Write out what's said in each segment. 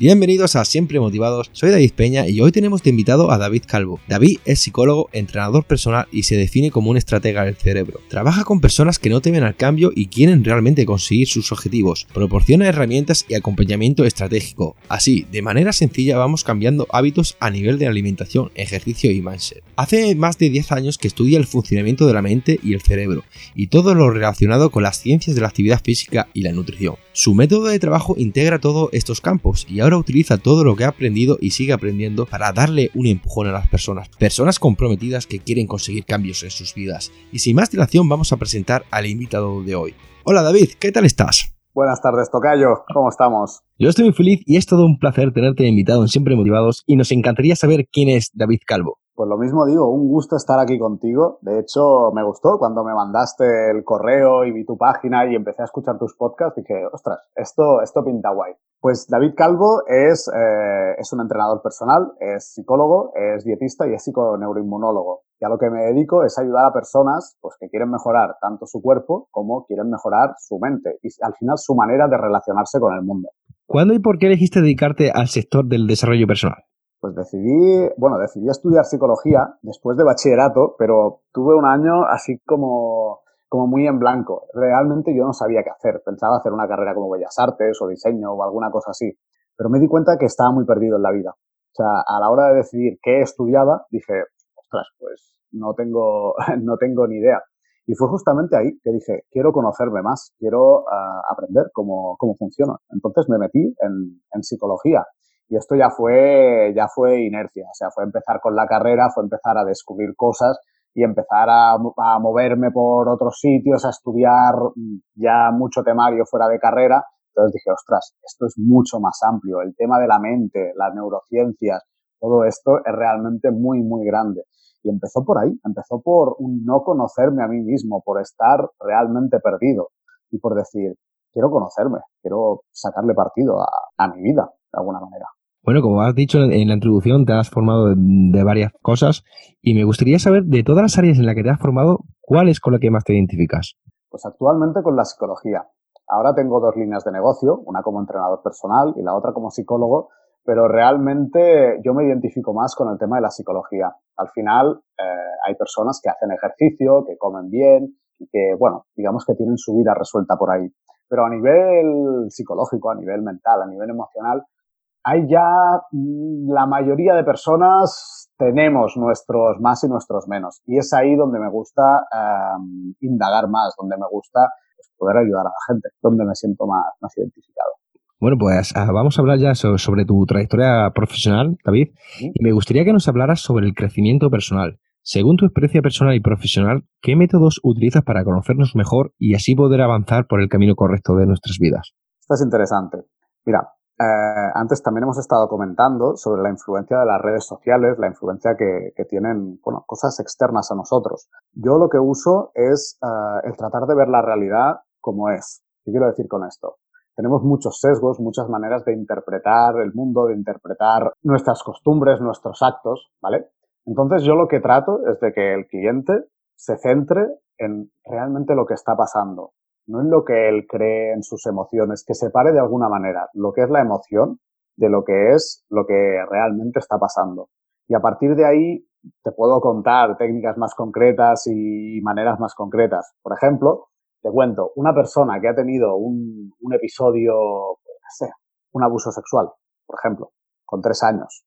Bienvenidos a Siempre Motivados, soy David Peña y hoy tenemos de invitado a David Calvo. David es psicólogo, entrenador personal y se define como un estratega del cerebro. Trabaja con personas que no temen al cambio y quieren realmente conseguir sus objetivos. Proporciona herramientas y acompañamiento estratégico. Así, de manera sencilla vamos cambiando hábitos a nivel de alimentación, ejercicio y mindset. Hace más de 10 años que estudia el funcionamiento de la mente y el cerebro y todo lo relacionado con las ciencias de la actividad física y la nutrición. Su método de trabajo integra todos estos campos y ahora utiliza todo lo que ha aprendido y sigue aprendiendo para darle un empujón a las personas, personas comprometidas que quieren conseguir cambios en sus vidas. Y sin más dilación vamos a presentar al invitado de hoy. Hola David, ¿qué tal estás? Buenas tardes, Tocayo. ¿Cómo estamos? Yo estoy muy feliz y es todo un placer tenerte invitado en Siempre Motivados y nos encantaría saber quién es David Calvo. Pues lo mismo digo, un gusto estar aquí contigo. De hecho, me gustó cuando me mandaste el correo y vi tu página y empecé a escuchar tus podcasts. Dije, ostras, esto, esto pinta guay. Pues David Calvo es, eh, es un entrenador personal, es psicólogo, es dietista y es psiconeuroinmunólogo. Y a lo que me dedico es ayudar a personas pues, que quieren mejorar tanto su cuerpo como quieren mejorar su mente y al final su manera de relacionarse con el mundo. ¿Cuándo y por qué elegiste dedicarte al sector del desarrollo personal? Pues decidí, bueno, decidí estudiar psicología después de bachillerato, pero tuve un año así como, como muy en blanco. Realmente yo no sabía qué hacer. Pensaba hacer una carrera como Bellas Artes o diseño o alguna cosa así. Pero me di cuenta que estaba muy perdido en la vida. O sea, a la hora de decidir qué estudiaba, dije, ostras, pues no tengo, no tengo ni idea. Y fue justamente ahí que dije, quiero conocerme más, quiero uh, aprender cómo, cómo funciona. Entonces me metí en, en psicología y esto ya fue, ya fue inercia, o sea, fue empezar con la carrera, fue empezar a descubrir cosas y empezar a, a moverme por otros sitios, a estudiar ya mucho temario fuera de carrera. Entonces dije, ostras, esto es mucho más amplio. El tema de la mente, las neurociencias, todo esto es realmente muy, muy grande. Y empezó por ahí, empezó por no conocerme a mí mismo, por estar realmente perdido y por decir, quiero conocerme, quiero sacarle partido a, a mi vida, de alguna manera. Bueno, como has dicho en la introducción, te has formado de varias cosas y me gustaría saber de todas las áreas en las que te has formado, ¿cuál es con la que más te identificas? Pues actualmente con la psicología. Ahora tengo dos líneas de negocio, una como entrenador personal y la otra como psicólogo, pero realmente yo me identifico más con el tema de la psicología. Al final eh, hay personas que hacen ejercicio, que comen bien y que, bueno, digamos que tienen su vida resuelta por ahí. Pero a nivel psicológico, a nivel mental, a nivel emocional, hay ya mm, la mayoría de personas tenemos nuestros más y nuestros menos. Y es ahí donde me gusta indagar más, donde me gusta pues, poder ayudar a la gente, donde me siento más, más identificado. Bueno, pues uh, vamos a hablar ya sobre, sobre tu trayectoria profesional, David. ¿Sí? Y me gustaría que nos hablaras sobre el crecimiento personal. Según tu experiencia personal y profesional, ¿qué métodos utilizas para conocernos mejor y así poder avanzar por el camino correcto de nuestras vidas? Esto es interesante. Mira, eh, antes también hemos estado comentando sobre la influencia de las redes sociales, la influencia que, tienen bueno, cosas externas a nosotros. Yo lo que uso es uh, el tratar de ver la realidad como es. ¿Qué quiero decir con esto? Tenemos muchos sesgos, muchas maneras de interpretar el mundo, de interpretar nuestras costumbres, nuestros actos, ¿vale? Entonces yo lo que trato es de que el cliente se centre en realmente lo que está pasando, no en lo que él cree en sus emociones, que separe de alguna manera lo que es la emoción de lo que es lo que realmente está pasando. Y a partir de ahí te puedo contar técnicas más concretas y maneras más concretas. Por ejemplo, te cuento, una persona que ha tenido un, un episodio, pues, no un abuso sexual, por ejemplo, con tres años.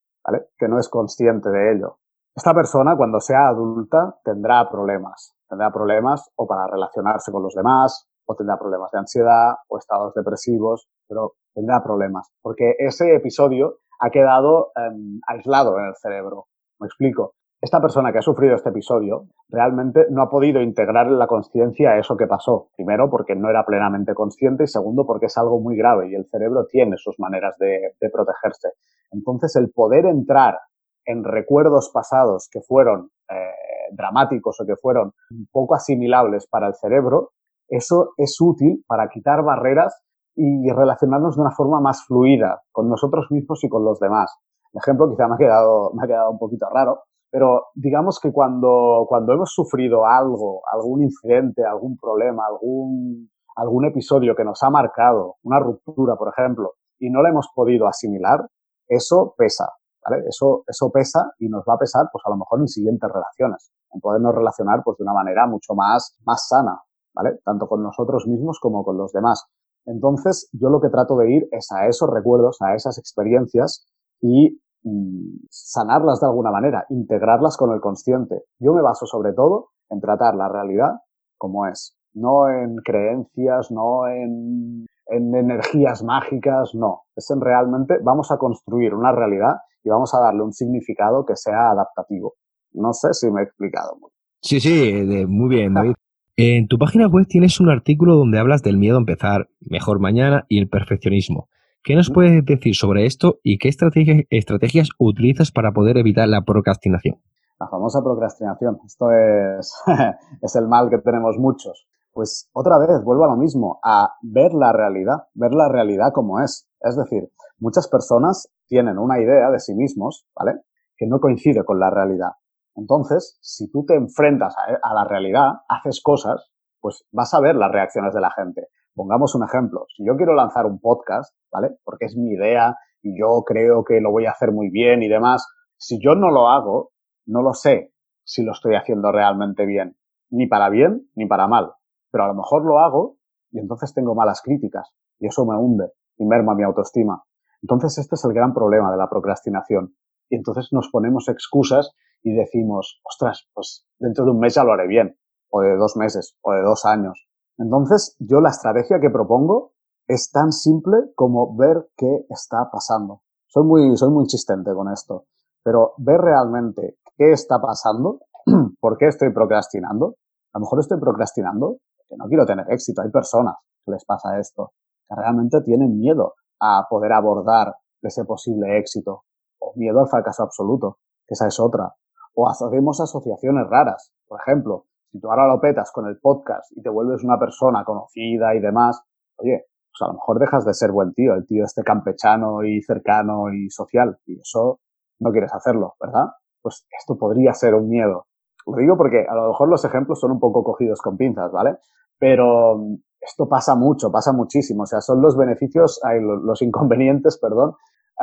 Que no es consciente de ello. Esta persona, cuando sea adulta, tendrá problemas. Tendrá problemas o para relacionarse con los demás, o tendrá problemas de ansiedad o estados depresivos, pero tendrá problemas, porque ese episodio ha quedado eh, aislado en el cerebro. Me explico. Esta persona que ha sufrido este episodio realmente no ha podido integrar en la conciencia eso que pasó. Primero, porque no era plenamente consciente y segundo, porque es algo muy grave y el cerebro tiene sus maneras de, de protegerse. Entonces, el poder entrar en recuerdos pasados que fueron eh, dramáticos o que fueron poco asimilables para el cerebro, eso es útil para quitar barreras y relacionarnos de una forma más fluida con nosotros mismos y con los demás. El ejemplo quizá me ha quedado, me ha quedado un poquito raro, pero digamos que cuando, cuando hemos sufrido algo, algún incidente, algún problema, algún, algún episodio que nos ha marcado, una ruptura, por ejemplo, y no la hemos podido asimilar, eso pesa, ¿vale? Eso, eso pesa y nos va a pesar, pues a lo mejor en siguientes relaciones, en podernos relacionar pues de una manera mucho más, más sana, ¿vale? Tanto con nosotros mismos como con los demás. Entonces, yo lo que trato de ir es a esos recuerdos, a esas experiencias y mm, sanarlas de alguna manera, integrarlas con el consciente. Yo me baso sobre todo en tratar la realidad como es, no en creencias, no en, en energías mágicas, no. Es en realmente vamos a construir una realidad y vamos a darle un significado que sea adaptativo. No sé si me he explicado. Sí, sí, muy bien, David. En tu página web tienes un artículo donde hablas del miedo a empezar, mejor mañana y el perfeccionismo. ¿Qué nos puedes decir sobre esto y qué estrategias utilizas para poder evitar la procrastinación? La famosa procrastinación. Esto es, es el mal que tenemos muchos. Pues otra vez, vuelvo a lo mismo, a ver la realidad, ver la realidad como es. Es decir, muchas personas tienen una idea de sí mismos, ¿vale? Que no coincide con la realidad. Entonces, si tú te enfrentas a, la realidad, haces cosas, pues vas a ver las reacciones de la gente. Pongamos un ejemplo. Si yo quiero lanzar un podcast, ¿vale? Porque es mi idea y yo creo que lo voy a hacer muy bien y demás, si yo no lo hago, no lo sé si lo estoy haciendo realmente bien. Ni para bien ni para mal. Pero a lo mejor lo hago y entonces tengo malas críticas y eso me hunde y merma mi autoestima. Entonces este es el gran problema de la procrastinación. Y entonces nos ponemos excusas y decimos, ostras, pues dentro de un mes ya lo haré bien, o de dos meses, o de dos años. Entonces, yo la estrategia que propongo es tan simple como ver qué está pasando. Soy muy, soy muy insistente con esto, pero ver realmente qué está pasando, por qué estoy procrastinando. A lo mejor estoy procrastinando porque no quiero tener éxito. Hay personas que les pasa esto, que realmente tienen miedo a poder abordar ese posible éxito o miedo al fracaso absoluto, que esa es otra. O hacemos asociaciones raras. Por ejemplo, si tú ahora lo petas con el podcast y te vuelves una persona conocida y demás, oye, pues a lo mejor dejas de ser buen tío, el tío este campechano y cercano y social, y eso no quieres hacerlo, ¿verdad? Pues esto podría ser un miedo. Lo digo porque a lo mejor los ejemplos son un poco cogidos con pinzas, ¿vale? Pero mm, esto pasa mucho, pasa muchísimo. O sea, son los beneficios, los inconvenientes, perdón,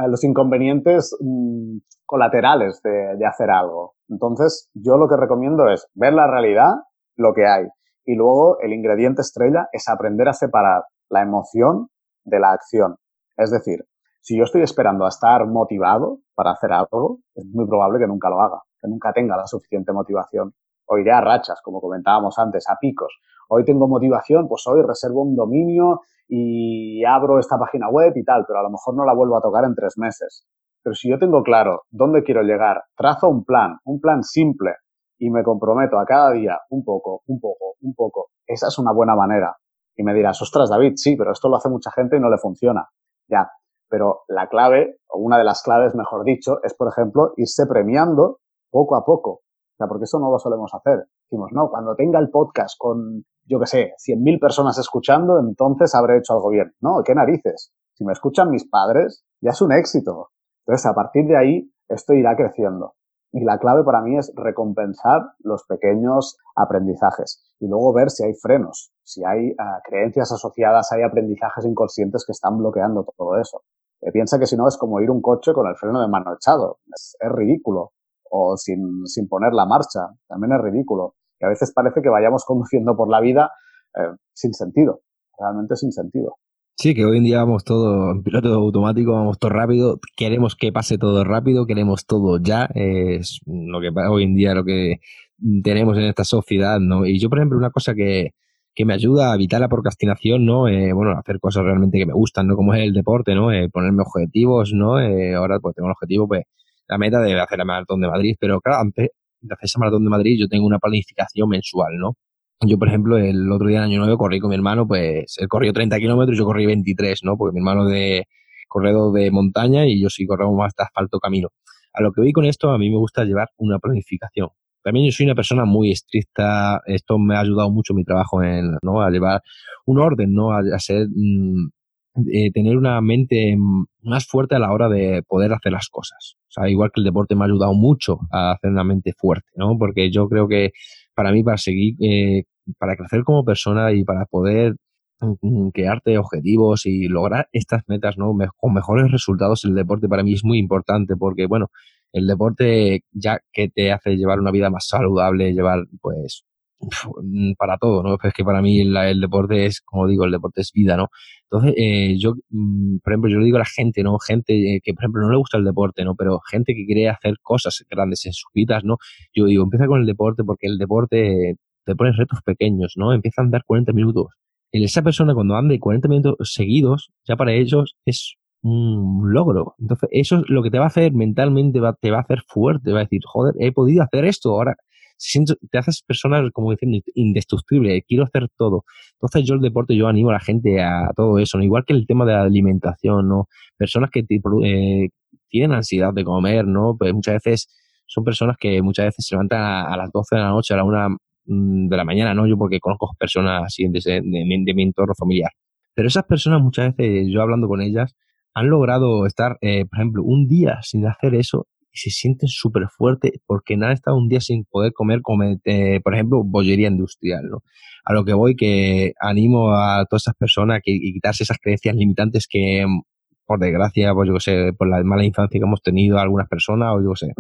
los inconvenientes mm, colaterales de, hacer algo. Entonces, yo lo que recomiendo es ver la realidad, lo que hay. Y luego el ingrediente estrella es aprender a separar la emoción de la acción. Es decir, si yo estoy esperando a estar motivado para hacer algo, es muy probable que nunca lo haga, que nunca tenga la suficiente motivación. O iré a rachas, como comentábamos antes, a picos. Hoy tengo motivación, pues hoy reservo un dominio y abro esta página web y tal, pero a lo mejor no la vuelvo a tocar en tres meses. Pero si yo tengo claro dónde quiero llegar, trazo un plan, un plan simple y me comprometo a cada día un poco, un poco, un poco, esa es una buena manera. Y me dirás, ostras, David, sí, pero esto lo hace mucha gente y no le funciona. Ya, pero la clave, o una de las claves, mejor dicho, es, por ejemplo, irse premiando poco a poco. O sea, porque eso no lo solemos hacer. Decimos, no, cuando tenga el podcast con yo qué sé, 100.000 personas escuchando, entonces habré hecho algo bien. No, qué narices. Si me escuchan mis padres, ya es un éxito. Entonces, a partir de ahí, esto irá creciendo. Y la clave para mí es recompensar los pequeños aprendizajes y luego ver si hay frenos, si hay ah, creencias asociadas, hay aprendizajes inconscientes que están bloqueando todo eso. Eh, piensa que si no es como ir un coche con el freno de mano echado. Es, es ridículo. O sin, sin poner la marcha. También es ridículo que a veces parece que vayamos conduciendo por la vida eh, sin sentido, realmente sin sentido. Sí, que hoy en día vamos todo en piloto automático, vamos todo rápido, queremos que pase todo rápido, queremos todo ya, es lo que hoy en día lo que tenemos en esta sociedad, ¿no? Y yo, por ejemplo, una cosa que, que me ayuda a evitar la procrastinación, ¿no? Eh, bueno, hacer cosas realmente que me gustan, ¿no? Como es el deporte, ¿no? Eh, ponerme objetivos, ¿no? ahora pues tengo el objetivo, pues, la meta de hacer la maratón de Madrid, pero claro, antes, de hacer esa maratón de Madrid, yo tengo una planificación mensual, ¿no? Yo, por ejemplo, el otro día en Año Nuevo corrí con mi hermano, pues él corrió 30 kilómetros, yo corrí 23, ¿no? Porque mi hermano de corredor de montaña y yo sí corremos más de asfalto camino. A lo que voy con esto, a mí me gusta llevar una planificación. también yo soy una persona muy estricta, esto me ha ayudado mucho mi trabajo en, ¿no? A llevar un orden, ¿no? A, ser, mm, eh, tener una mente más fuerte a la hora de poder hacer las cosas. O sea, igual que el deporte me ha ayudado mucho a hacer una mente fuerte, ¿no? Porque yo creo que para mí, para seguir, eh, para crecer como persona y para poder mm, crearte objetivos y lograr estas metas, ¿no? con mejores resultados, el deporte para mí es muy importante porque, bueno, el deporte ya que te hace llevar una vida más saludable, llevar, pues, para todo, ¿no? Es que para mí el, deporte es, como digo, el deporte es vida, ¿no? Entonces, eh, yo, mm, por ejemplo, yo le digo a la gente, ¿no? Gente eh, que, por ejemplo, no le gusta el deporte, ¿no? Pero gente que quiere hacer cosas grandes en sus vidas, ¿no? Yo digo, empieza con el deporte porque el deporte te pone retos pequeños, ¿no? Empieza a andar 40 minutos. Y esa persona cuando ande 40 minutos seguidos, ya para ellos es un logro. Entonces, eso es lo que te va a hacer mentalmente, te va a hacer fuerte, va a decir, joder, he podido hacer esto, ahora te haces personas, como diciendo, indestructible, quiero hacer todo. Entonces yo el deporte, yo animo a la gente a todo eso, ¿no? igual que el tema de la alimentación, ¿no? Personas que eh, tienen ansiedad de comer, ¿no? Pues muchas veces son personas que muchas veces se levantan a, las 12 de la noche, a la 1 mm, de la mañana, ¿no? Yo porque conozco personas así de, mi entorno familiar. Pero esas personas muchas veces, yo hablando con ellas, han logrado estar, eh, por ejemplo, un día sin hacer eso y se sienten súper fuertes porque nada estado un día sin poder comer, eh, por ejemplo, bollería industrial, ¿no? A lo que voy, que animo a todas esas personas a que, quitarse esas creencias limitantes que, mm, por desgracia, pues yo sé, por la mala infancia que hemos tenido algunas personas, o yo sé,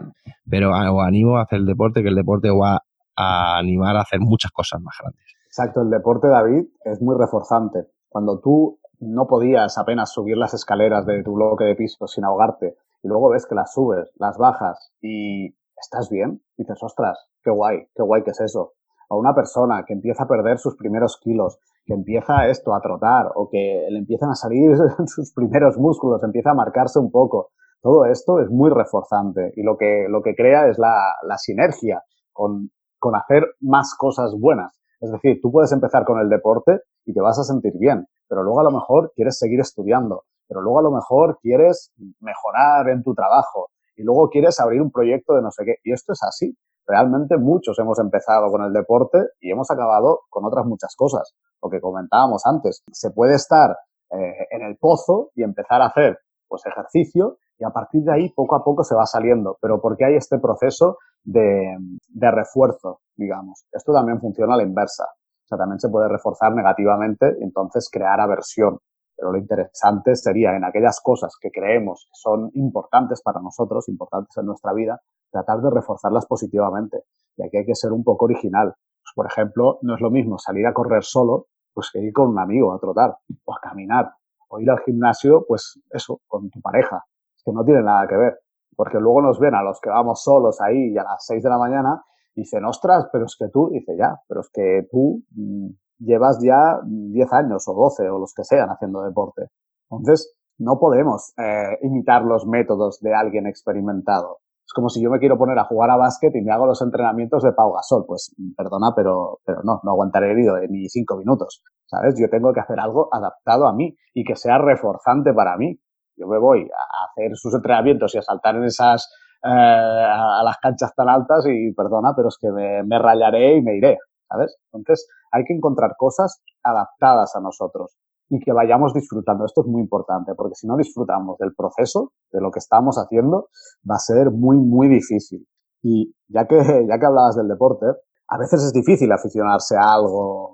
pero o animo a hacer el deporte, que el deporte va a animar a hacer muchas cosas más grandes. Exacto, el deporte, David, es muy reforzante. Cuando tú no podías apenas subir las escaleras de tu bloque de piso sin ahogarte y luego ves que las subes, las bajas y estás bien, dices, ostras, qué guay, qué guay que es eso. O una persona que empieza a perder sus primeros kilos, que empieza esto a trotar o que le empiezan a salir sus primeros músculos, empieza a marcarse un poco. Todo esto es muy reforzante y lo que, lo que crea es la, la sinergia con, con hacer más cosas buenas. Es decir, tú puedes empezar con el deporte y te vas a sentir bien, pero luego a lo mejor quieres seguir estudiando, pero luego a lo mejor quieres mejorar en tu trabajo y luego quieres abrir un proyecto de no sé qué. Y esto es así. Realmente muchos hemos empezado con el deporte y hemos acabado con otras muchas cosas. Lo que comentábamos antes, se puede estar eh, en el pozo y empezar a hacer pues ejercicio y a partir de ahí poco a poco se va saliendo, pero porque hay este proceso de, de refuerzo, digamos. Esto también funciona a la inversa. O sea, también se puede reforzar negativamente y entonces crear aversión. Pero lo interesante sería en aquellas cosas que creemos que son importantes para nosotros, importantes en nuestra vida, tratar de reforzarlas positivamente. Y aquí hay que ser un poco original. Pues, por ejemplo, no es lo mismo salir a correr solo pues que ir con un amigo a trotar o a caminar o ir al gimnasio, pues eso, con tu pareja. Es que no tiene nada que ver. Porque luego nos ven a los que vamos solos ahí y a las 6 de la mañana y dicen, ostras, pero es que tú, dice ya, pero es que tú mm, llevas ya 10 años o 12 o los que sean haciendo deporte. Entonces, no podemos eh, imitar los métodos de alguien experimentado. Es como si yo me quiero poner a jugar a básquet y me hago los entrenamientos de Pau Gasol. Pues perdona, pero, pero no, no aguantaré herido ni cinco minutos. ¿Sabes? Yo tengo que hacer algo adaptado a mí y que sea reforzante para mí. Yo me voy a hacer sus entrenamientos y a saltar en esas, eh, a las canchas tan altas y perdona, pero es que me rayaré y me iré. ¿Sabes? Entonces, hay que encontrar cosas adaptadas a nosotros y que vayamos disfrutando. Esto es muy importante, porque si no disfrutamos del proceso, de lo que estamos haciendo, va a ser muy, muy difícil. Y ya que, ya que hablabas del deporte, a veces es difícil aficionarse a algo,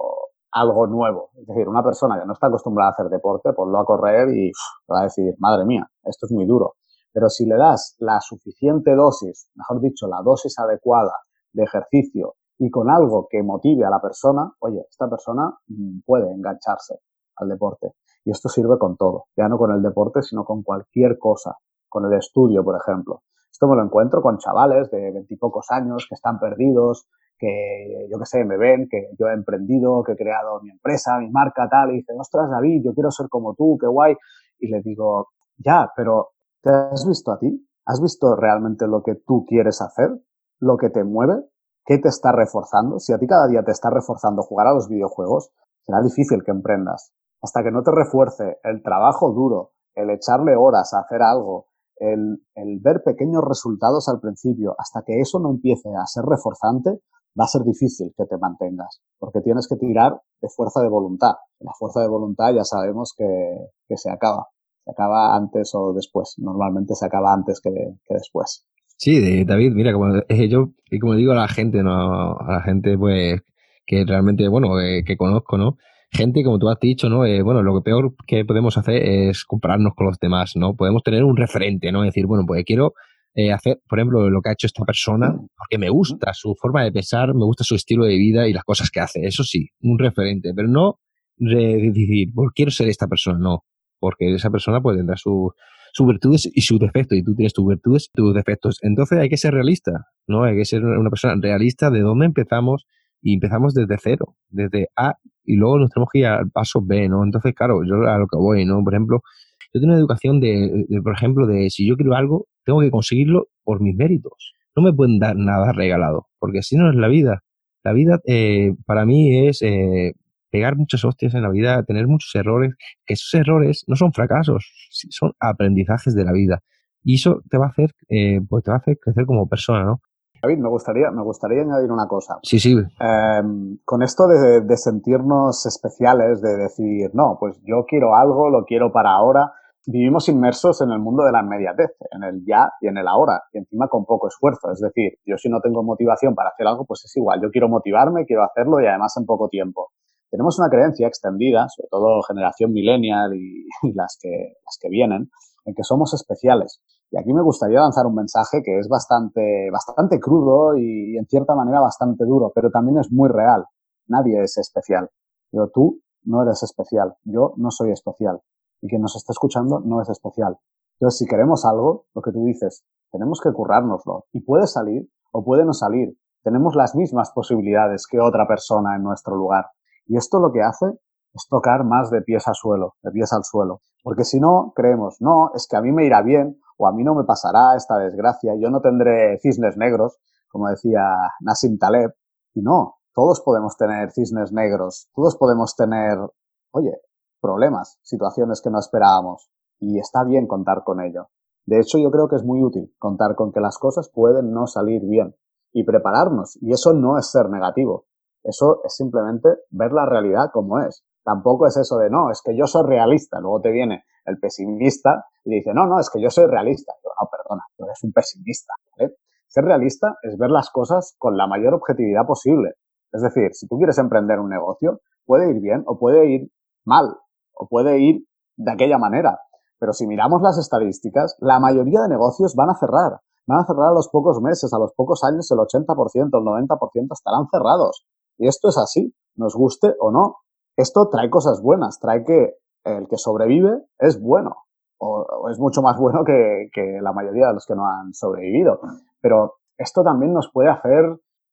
algo nuevo. Es decir, una persona que no está acostumbrada a hacer deporte, ponlo a correr y va a decir, madre mía, esto es muy duro. Pero si le das la suficiente dosis, mejor dicho, la dosis adecuada de ejercicio y con algo que motive a la persona, oye, esta persona mm, puede engancharse al deporte. Y esto sirve con todo, ya no con el deporte, sino con cualquier cosa, con el estudio, por ejemplo. Esto me lo encuentro con chavales de veintipocos años que están perdidos, que yo qué sé, me ven, que yo he emprendido, que he creado mi empresa, mi marca, tal, y dicen, ostras, David, yo quiero ser como tú, qué guay. Y le digo, ya, pero ¿te has visto a ti? ¿Has visto realmente lo que tú quieres hacer? ¿Lo que te mueve? ¿Qué te está reforzando? Si a ti cada día te está reforzando jugar a los videojuegos, será difícil que emprendas. Hasta que no te refuerce el trabajo duro, el echarle horas a hacer algo, el, ver pequeños resultados al principio, hasta que eso no empiece a ser reforzante, va a ser difícil que te mantengas, porque tienes que tirar de fuerza de voluntad. La fuerza de voluntad ya sabemos que, que se acaba. Se acaba antes o después. Normalmente se acaba antes que después. Sí, David, mira, como yo, y como digo a la gente, ¿no? A la gente, pues, que realmente, bueno, eh, que conozco, ¿no? Gente, como tú has dicho, ¿no? Eh, bueno, lo que peor que podemos hacer es compararnos con los demás, ¿no? Podemos tener un referente, ¿no? Decir, bueno, pues quiero eh, hacer, por ejemplo, lo que ha hecho esta persona, porque me gusta su forma de pensar, me gusta su estilo de vida y las cosas que hace. Eso sí, un referente, pero no decir, pues quiero ser esta persona, no. Porque esa persona puede tener sus virtudes y sus defectos, y tú tienes tus virtudes y tus defectos. Entonces hay que ser realista, ¿no? Hay que ser una persona realista de dónde empezamos y empezamos desde cero, desde A, y luego nos tenemos que ir al paso B, ¿no? Entonces, claro, yo a lo que voy, ¿no? Por ejemplo, yo tengo una educación de, por ejemplo, de si yo quiero algo, tengo que conseguirlo por mis méritos. No me pueden dar nada regalado, porque así no es la vida. La vida eh, para mí es eh, pegar muchas hostias en la vida, tener muchos errores, que esos errores no son fracasos, son aprendizajes de la vida. Y eso te va a hacer, eh, pues te va a hacer crecer como persona, ¿no? David, me gustaría, me gustaría añadir una cosa. Sí, sí. Em, con esto de, de, sentirnos especiales, de decir, no, pues yo quiero algo, lo quiero para ahora, vivimos inmersos en el mundo de la inmediatez, en el ya y en el ahora, y encima con poco esfuerzo. Es decir, yo si no tengo motivación para hacer algo, pues es igual. Yo quiero motivarme, quiero hacerlo y además en poco tiempo. Tenemos una creencia extendida, sobre todo generación millennial y, las, que, las que vienen, en que somos especiales. Y aquí me gustaría lanzar un mensaje que es bastante, bastante crudo y, y en cierta manera bastante duro, pero también es muy real. Nadie es especial. Pero tú no eres especial. Yo no soy especial y quien nos está escuchando no es especial. Entonces, si queremos algo, lo que tú dices, tenemos que currárnoslo. Y puede salir o puede no salir. Tenemos las mismas posibilidades que otra persona en nuestro lugar. Y esto lo que hace es tocar más de pies al suelo, de pies al suelo. Porque si no, creemos, no, es que a mí me irá bien o a mí no me pasará esta desgracia, yo no tendré cisnes negros, como decía Nassim Taleb. Y no, todos podemos tener cisnes negros, todos podemos tener, oye, problemas, situaciones que no esperábamos. Y está bien contar con ello. De hecho, yo creo que es muy útil contar con que las cosas pueden no salir bien y prepararnos. Y eso no es ser negativo. Eso es simplemente ver la realidad como es. Tampoco es eso de, no, es que yo soy realista. Luego te viene el pesimista y dice, no, no, es que yo soy realista. no, perdona, tú eres un pesimista. Ser realista es ver las cosas con la mayor objetividad posible. Es decir, si tú quieres emprender un negocio, puede ir bien o puede ir mal o puede ir de aquella manera. Pero si miramos las estadísticas, la mayoría de negocios van a cerrar. Van a cerrar a los pocos meses, a los pocos años, el 80%, el 90% estarán cerrados. Y esto es así, nos guste o no. Esto trae cosas buenas, trae que el que sobrevive es bueno, o, es mucho más bueno que, la mayoría de los que no han sobrevivido. Pero esto también nos puede hacer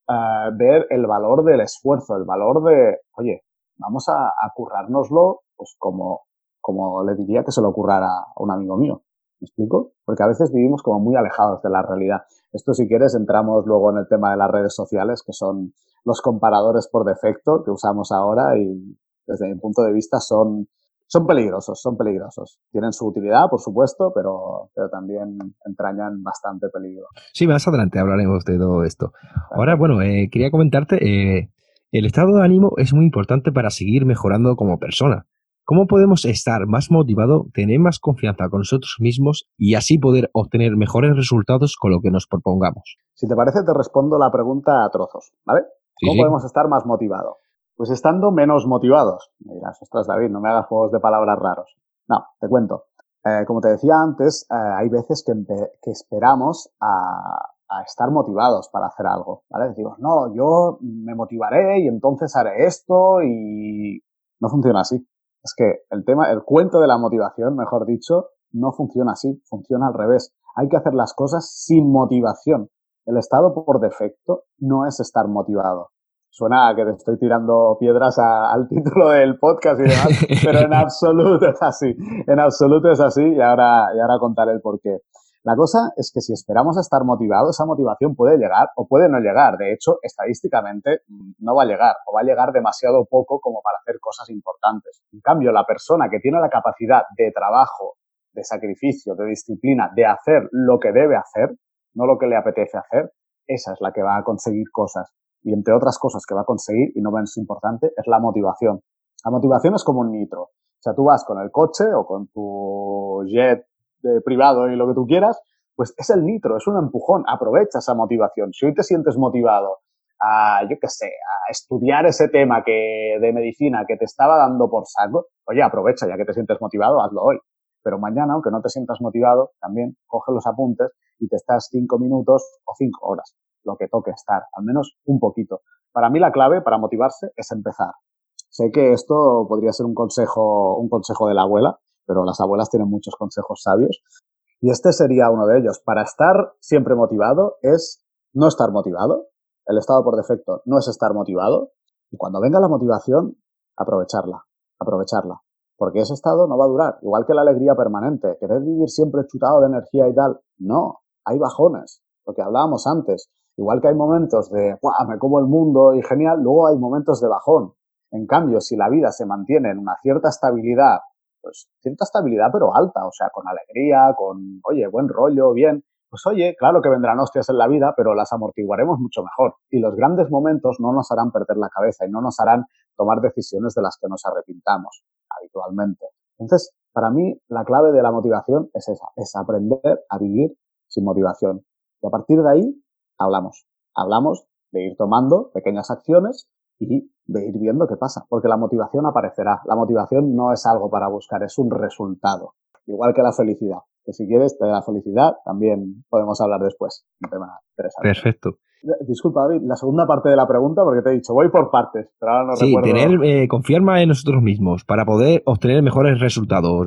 eh, ver el valor del esfuerzo, el valor de, oye, vamos a, a currárnoslo pues como, como le diría que se le ocurra a un amigo mío. ¿Me explico? Porque a veces vivimos como muy alejados de la realidad. Esto, si quieres, entramos luego en el tema de las redes sociales, que son los comparadores por defecto que usamos ahora y desde mi punto de vista son, son peligrosos, son peligrosos. Tienen su utilidad, por supuesto, pero, pero también entrañan bastante peligro. Sí, más adelante hablaremos de todo esto. Ahora, bueno, eh, quería comentarte, eh, el estado de ánimo es muy importante para seguir mejorando como persona. ¿Cómo podemos estar más motivados, tener más confianza con nosotros mismos y así poder obtener mejores resultados con lo que nos propongamos? Si te parece, te respondo la pregunta a trozos, ¿vale? ¿Cómo podemos estar más motivados? Pues estando menos motivados. Me dirás, ostras, David, no me hagas juegos de palabras raros. No, te cuento. Eh, como te decía antes, eh, hay veces que, que esperamos a, a, estar motivados para hacer algo, ¿vale? Decimos, no, yo me motivaré y entonces haré esto y no funciona así. Es que el tema, el cuento de la motivación, mejor dicho, no funciona así, funciona al revés. Hay que hacer las cosas sin motivación. El estado por defecto no es estar motivado. Suena a que te estoy tirando piedras al título del podcast y demás, pero en absoluto es así. En absoluto es así y ahora, y ahora contaré el porqué. La cosa es que si esperamos estar motivados, esa motivación puede llegar o puede no llegar. De hecho, estadísticamente mm, no va a llegar o va a llegar demasiado poco como para hacer cosas importantes. En cambio, la persona que tiene la capacidad de trabajo de sacrificio, de disciplina, de hacer lo que debe hacer, no lo que le apetece hacer, esa es la que va a conseguir cosas. Y entre otras cosas que va a conseguir, y no menos importante, es la motivación. La motivación es como un nitro. O sea, tú vas con el coche o con tu jet privado y lo que tú quieras, pues es el nitro, es un empujón. Aprovecha esa motivación. Si hoy te sientes motivado a, yo qué sé, a estudiar ese tema que, de medicina que te estaba dando por saco, oye, aprovecha, ya que te sientes motivado, hazlo hoy. Pero mañana, aunque no te sientas motivado, también coge los apuntes y te estás cinco minutos o cinco horas, lo que toque estar, al menos un poquito. Para mí la clave para motivarse es empezar. Sé que esto podría ser un consejo, un consejo de la abuela, pero las abuelas tienen muchos consejos sabios. Y este sería uno de ellos. Para estar siempre motivado es no estar motivado, el estado por defecto no es estar motivado y cuando venga la motivación, aprovecharla, aprovecharla. Porque ese estado no va a durar. Igual que la alegría permanente, querer vivir siempre chutado de energía y tal. No, hay bajones, lo que hablábamos antes. Igual que hay momentos de, me como el mundo y genial, luego hay momentos de bajón. En cambio, si la vida se mantiene en una cierta estabilidad, pues cierta estabilidad pero alta, o sea, con alegría, con, oye, buen rollo, bien, pues oye, claro que vendrán hostias en la vida, pero las amortiguaremos mucho mejor. Y los grandes momentos no nos harán perder la cabeza y no nos harán tomar decisiones de las que nos arrepintamos habitualmente. Entonces, para mí, la clave de la motivación es esa, es aprender a vivir sin motivación. Y a partir de ahí, hablamos. Hablamos de ir tomando pequeñas acciones y de ir viendo qué pasa, porque la motivación aparecerá. La motivación no es algo para buscar, es un resultado, igual que la felicidad que si quieres de la felicidad también podemos hablar después. Un tema interesante. Perfecto. Disculpa, David, la segunda parte de la pregunta, porque te he dicho, voy por partes, pero ahora no sí, tener, eh, confiar más en nosotros mismos para poder obtener mejores resultados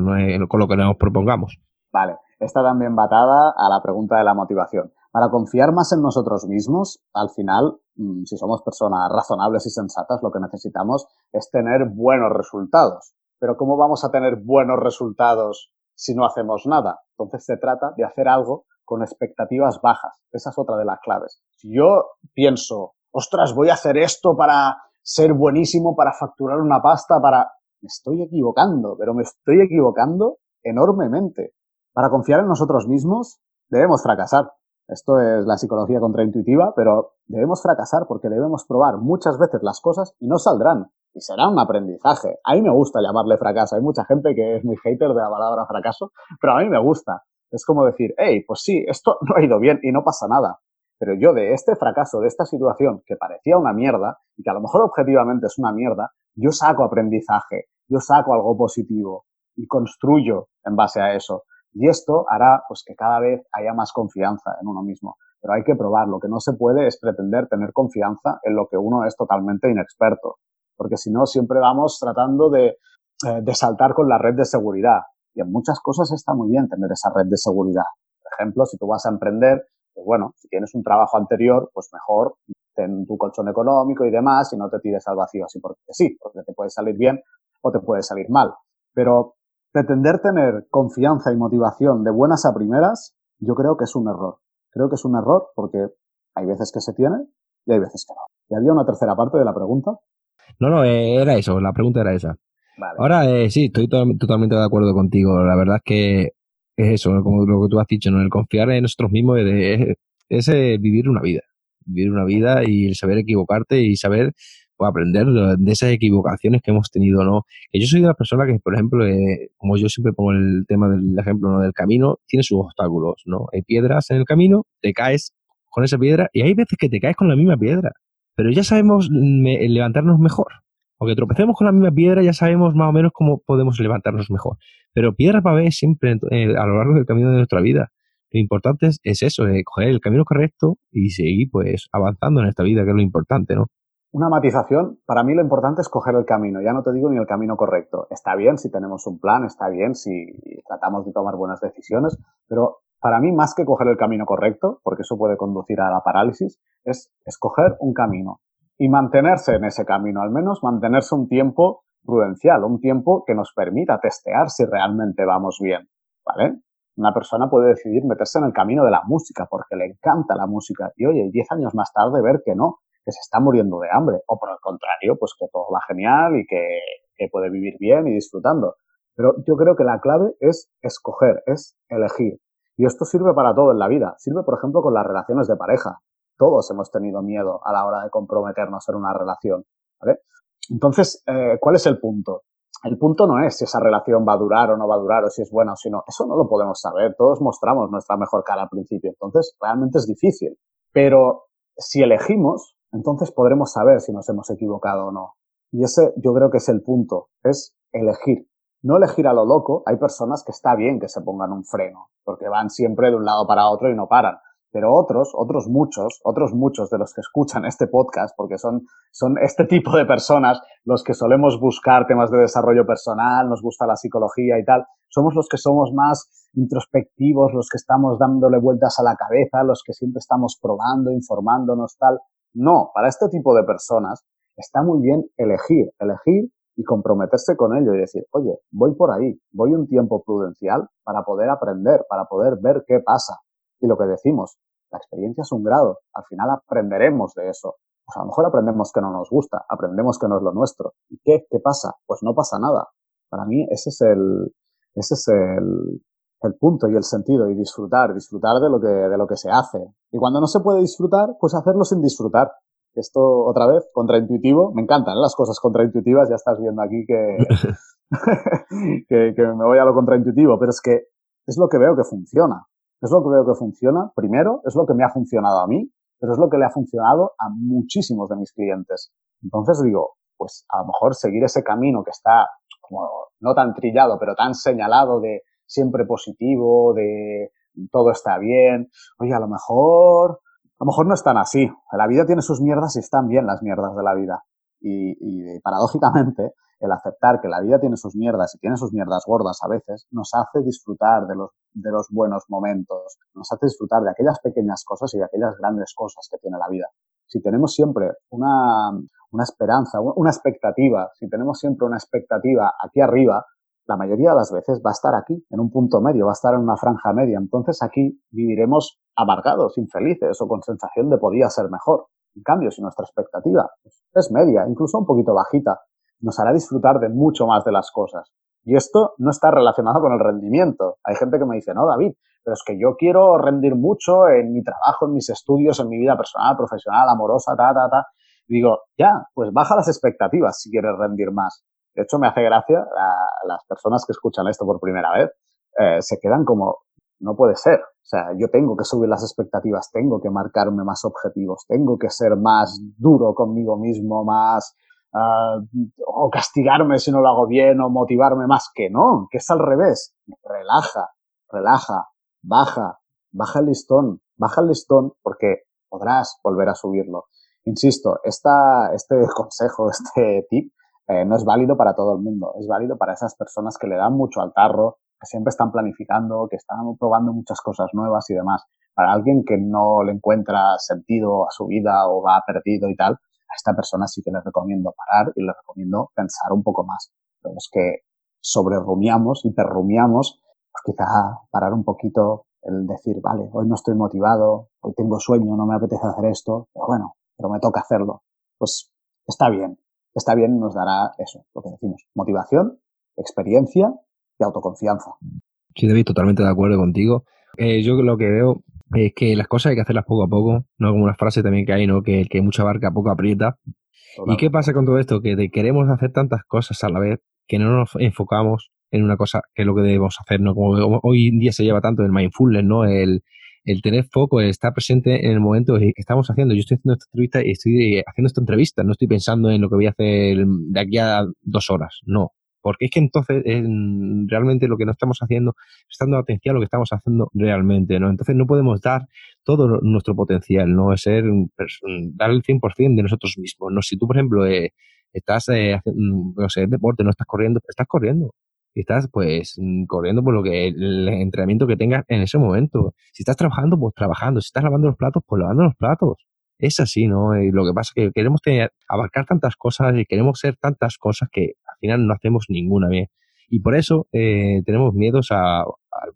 con lo que nos propongamos. Vale, está también batada a la pregunta de la motivación. Para confiar más en nosotros mismos, al final, mm, si somos personas razonables y sensatas, lo que necesitamos es tener buenos resultados. Pero ¿cómo vamos a tener buenos resultados si no hacemos nada. Entonces se trata de hacer algo con expectativas bajas. Esa es otra de las claves. Si yo pienso, ostras, voy a hacer esto para ser buenísimo, para facturar una pasta, para... Me estoy equivocando, pero me estoy equivocando enormemente. Para confiar en nosotros mismos debemos fracasar. Esto es la psicología contraintuitiva, pero debemos fracasar porque debemos probar muchas veces las cosas y no saldrán y será un aprendizaje. A mí me gusta llamarle fracaso. Hay mucha gente que es muy hater de la palabra fracaso, pero a mí me gusta. Es como decir, hey, pues sí, esto no ha ido bien y no pasa nada. Pero yo de este fracaso, de esta situación que parecía una mierda y que a lo mejor objetivamente es una mierda, yo saco aprendizaje, yo saco algo positivo y construyo en base a eso. Y esto hará pues que cada vez haya más confianza en uno mismo. Pero hay que probar. Lo que no se puede es pretender tener confianza en lo que uno es totalmente inexperto porque si no siempre vamos tratando de, eh, de saltar con la red de seguridad. Y en muchas cosas está muy bien tener esa red de seguridad. Por ejemplo, si tú vas a emprender, pues bueno, si tienes un trabajo anterior, pues mejor ten tu colchón económico y demás y no te tires al vacío así porque sí, porque te puede salir bien o te puede salir mal. Pero pretender tener confianza y motivación de buenas a primeras, yo creo que es un error. Creo que es un error porque hay veces que se tiene y hay veces que no. Y había una tercera parte de la pregunta. No, no, eh, era eso, la pregunta era esa. Ahora eh, sí, estoy totalmente de acuerdo contigo. La verdad es que es eso, como lo que tú has dicho, ¿no? el confiar en nosotros mismos es, es, eh, vivir una vida. Vivir una vida y saber equivocarte y saber pues, aprender de esas equivocaciones que hemos tenido, ¿no? Que yo soy de las personas que, por ejemplo, como yo siempre pongo el tema del ejemplo ¿no? del camino, tiene sus obstáculos, ¿no? Hay piedras en el camino, te caes con esa piedra y hay veces que te caes con la misma piedra pero ya sabemos levantarnos mejor. Aunque tropecemos con la misma piedra, ya sabemos más o menos cómo podemos levantarnos mejor. Pero piedra para ver siempre eh, a lo largo del camino de nuestra vida. Lo importante es, eso, es coger el camino correcto y seguir pues avanzando en esta vida, que es lo importante, ¿no? Una matización, para mí lo importante es coger el camino, ya no te digo ni el camino correcto. Está bien si tenemos un plan, está bien si tratamos de tomar buenas decisiones, pero para mí, más que coger el camino correcto, porque eso puede conducir a la parálisis, es escoger un camino y mantenerse en ese camino, al menos mantenerse un tiempo prudencial, un tiempo que nos permita testear si realmente vamos bien, ¿vale? Una persona puede decidir meterse en el camino de la música porque le encanta la música y oye, diez años más tarde ver que no, que se está muriendo de hambre o por el contrario, pues que todo va genial y que, puede vivir bien y disfrutando. Pero yo creo que la clave es escoger, es elegir. Y esto sirve para todo en la vida. Sirve, por ejemplo, con las relaciones de pareja. Todos hemos tenido miedo a la hora de comprometernos en una relación. Entonces, eh, ¿cuál es el punto? El punto no es si esa relación va a durar o no va a durar o si es buena o si no. Eso no lo podemos saber. Todos mostramos nuestra mejor cara al principio. Entonces, realmente es difícil. Pero si elegimos, entonces podremos saber si nos hemos equivocado o no. Y ese yo creo que es el punto, es elegir. No elegir a lo loco. Hay personas que está bien que se pongan un freno, porque van siempre de un lado para otro y no paran. Pero otros, otros muchos, otros muchos de los que escuchan este podcast, porque son, son este tipo de personas los que solemos buscar temas de desarrollo personal, nos gusta la psicología y tal, somos los que somos más introspectivos, los que estamos dándole vueltas a la cabeza, los que siempre estamos probando, informándonos, tal. No, para este tipo de personas está muy bien elegir, elegir y comprometerse con ello y decir, oye, voy por ahí, voy un tiempo prudencial para poder aprender, para poder ver qué pasa. Y lo que decimos, la experiencia es un grado, al final aprenderemos de eso. Pues a lo mejor aprendemos que no nos gusta, aprendemos que no es lo nuestro. ¿Y qué? ¿Qué pasa? Pues no pasa nada. Para mí ese es el, ese es el, el punto y el sentido y disfrutar, disfrutar de lo que, de lo que se hace. Y cuando no se puede disfrutar, pues hacerlo sin disfrutar. Esto, otra vez, contraintuitivo. Me encantan las cosas contraintuitivas. Ya estás viendo aquí que, que, que, me voy a lo contraintuitivo, pero es que es lo que veo que funciona. Es lo que veo que funciona. Primero, es lo que me ha funcionado a mí, pero es lo que le ha funcionado a muchísimos de mis clientes. Entonces digo, pues a lo mejor seguir ese camino que está como no tan trillado, pero tan señalado de siempre positivo, de todo está bien. Oye, a lo mejor, a lo mejor no es tan así. La vida tiene sus mierdas y están bien las mierdas de la vida. Y, y paradójicamente, el aceptar que la vida tiene sus mierdas y tiene sus mierdas gordas a veces, nos hace disfrutar de los, de los buenos momentos, nos hace disfrutar de aquellas pequeñas cosas y de aquellas grandes cosas que tiene la vida. Si tenemos siempre una, una esperanza, una expectativa, si tenemos siempre una expectativa aquí arriba, la mayoría de las veces va a estar aquí, en un punto medio, va a estar en una franja media. Entonces aquí viviremos amargados, infelices o con sensación de podía ser mejor. En cambio, si nuestra expectativa es media, incluso un poquito bajita, nos hará disfrutar de mucho más de las cosas. Y esto no está relacionado con el rendimiento. Hay gente que me dice, no, David, pero es que yo quiero rendir mucho en mi trabajo, en mis estudios, en mi vida personal, profesional, amorosa, ta, ta, ta. Digo, ya, pues baja las expectativas si quieres rendir más. De hecho, me hace gracia las personas que escuchan esto por primera vez, eh, se quedan como, no puede ser. O sea, yo tengo que subir las expectativas, tengo que marcarme más objetivos, tengo que ser más duro conmigo mismo, más, uh, o castigarme si no lo hago bien, o motivarme más, que no, que es al revés. Relaja, relaja, baja, baja el listón, baja el listón porque podrás volver a subirlo. Insisto, esta, este consejo, este tip, eh, no es válido para todo el mundo, es válido para esas personas que le dan mucho al tarro, que siempre están planificando, que están probando muchas cosas nuevas y demás. Para alguien que no le encuentra sentido a su vida o va perdido y tal, a esta persona sí que le recomiendo parar y le recomiendo pensar un poco más. Pero es que sobrerumiamos, hiperrumiamos, pues quizá parar un poquito, el decir, vale, hoy no estoy motivado, hoy tengo sueño, no me apetece hacer esto, pero bueno, pero me toca hacerlo. Pues está bien, está bien, nos dará eso, lo que decimos, motivación, experiencia y autoconfianza. Sí, David, totalmente de acuerdo contigo. Eh, yo lo que veo es que las cosas hay que hacerlas poco a poco, no como una frase también que hay, ¿no? Que el que mucha barca poco aprieta. ¿Y qué pasa con todo esto? Que queremos hacer tantas cosas a la vez que no nos enfocamos en una cosa que es lo que debemos hacer, ¿no? Como hoy en día se lleva tanto el mindfulness, ¿no? El, el tener foco, el estar presente en el momento que estamos haciendo. Yo estoy haciendo esta entrevista y estoy haciendo esta entrevista, no estoy pensando en lo que voy a hacer de aquí a dos horas, no. Porque es que entonces realmente lo que no estamos haciendo, estando atención a lo que estamos haciendo realmente, ¿no? Entonces no podemos dar todo nuestro potencial, ¿no? Es ser, dar el 100% de nosotros mismos, ¿no? Si tú, por ejemplo, eh, estás eh, haciendo, no sé, deporte, no estás corriendo, estás corriendo estás pues mm, corriendo por lo que el entrenamiento que tengas en ese momento. Si estás trabajando, pues trabajando. Si estás lavando los platos, pues lavando los platos. Es así, ¿no? Y lo que pasa es que queremos tener, abarcar tantas cosas y queremos ser tantas cosas que al final no hacemos ninguna bien. Y por eso eh, tenemos miedos a,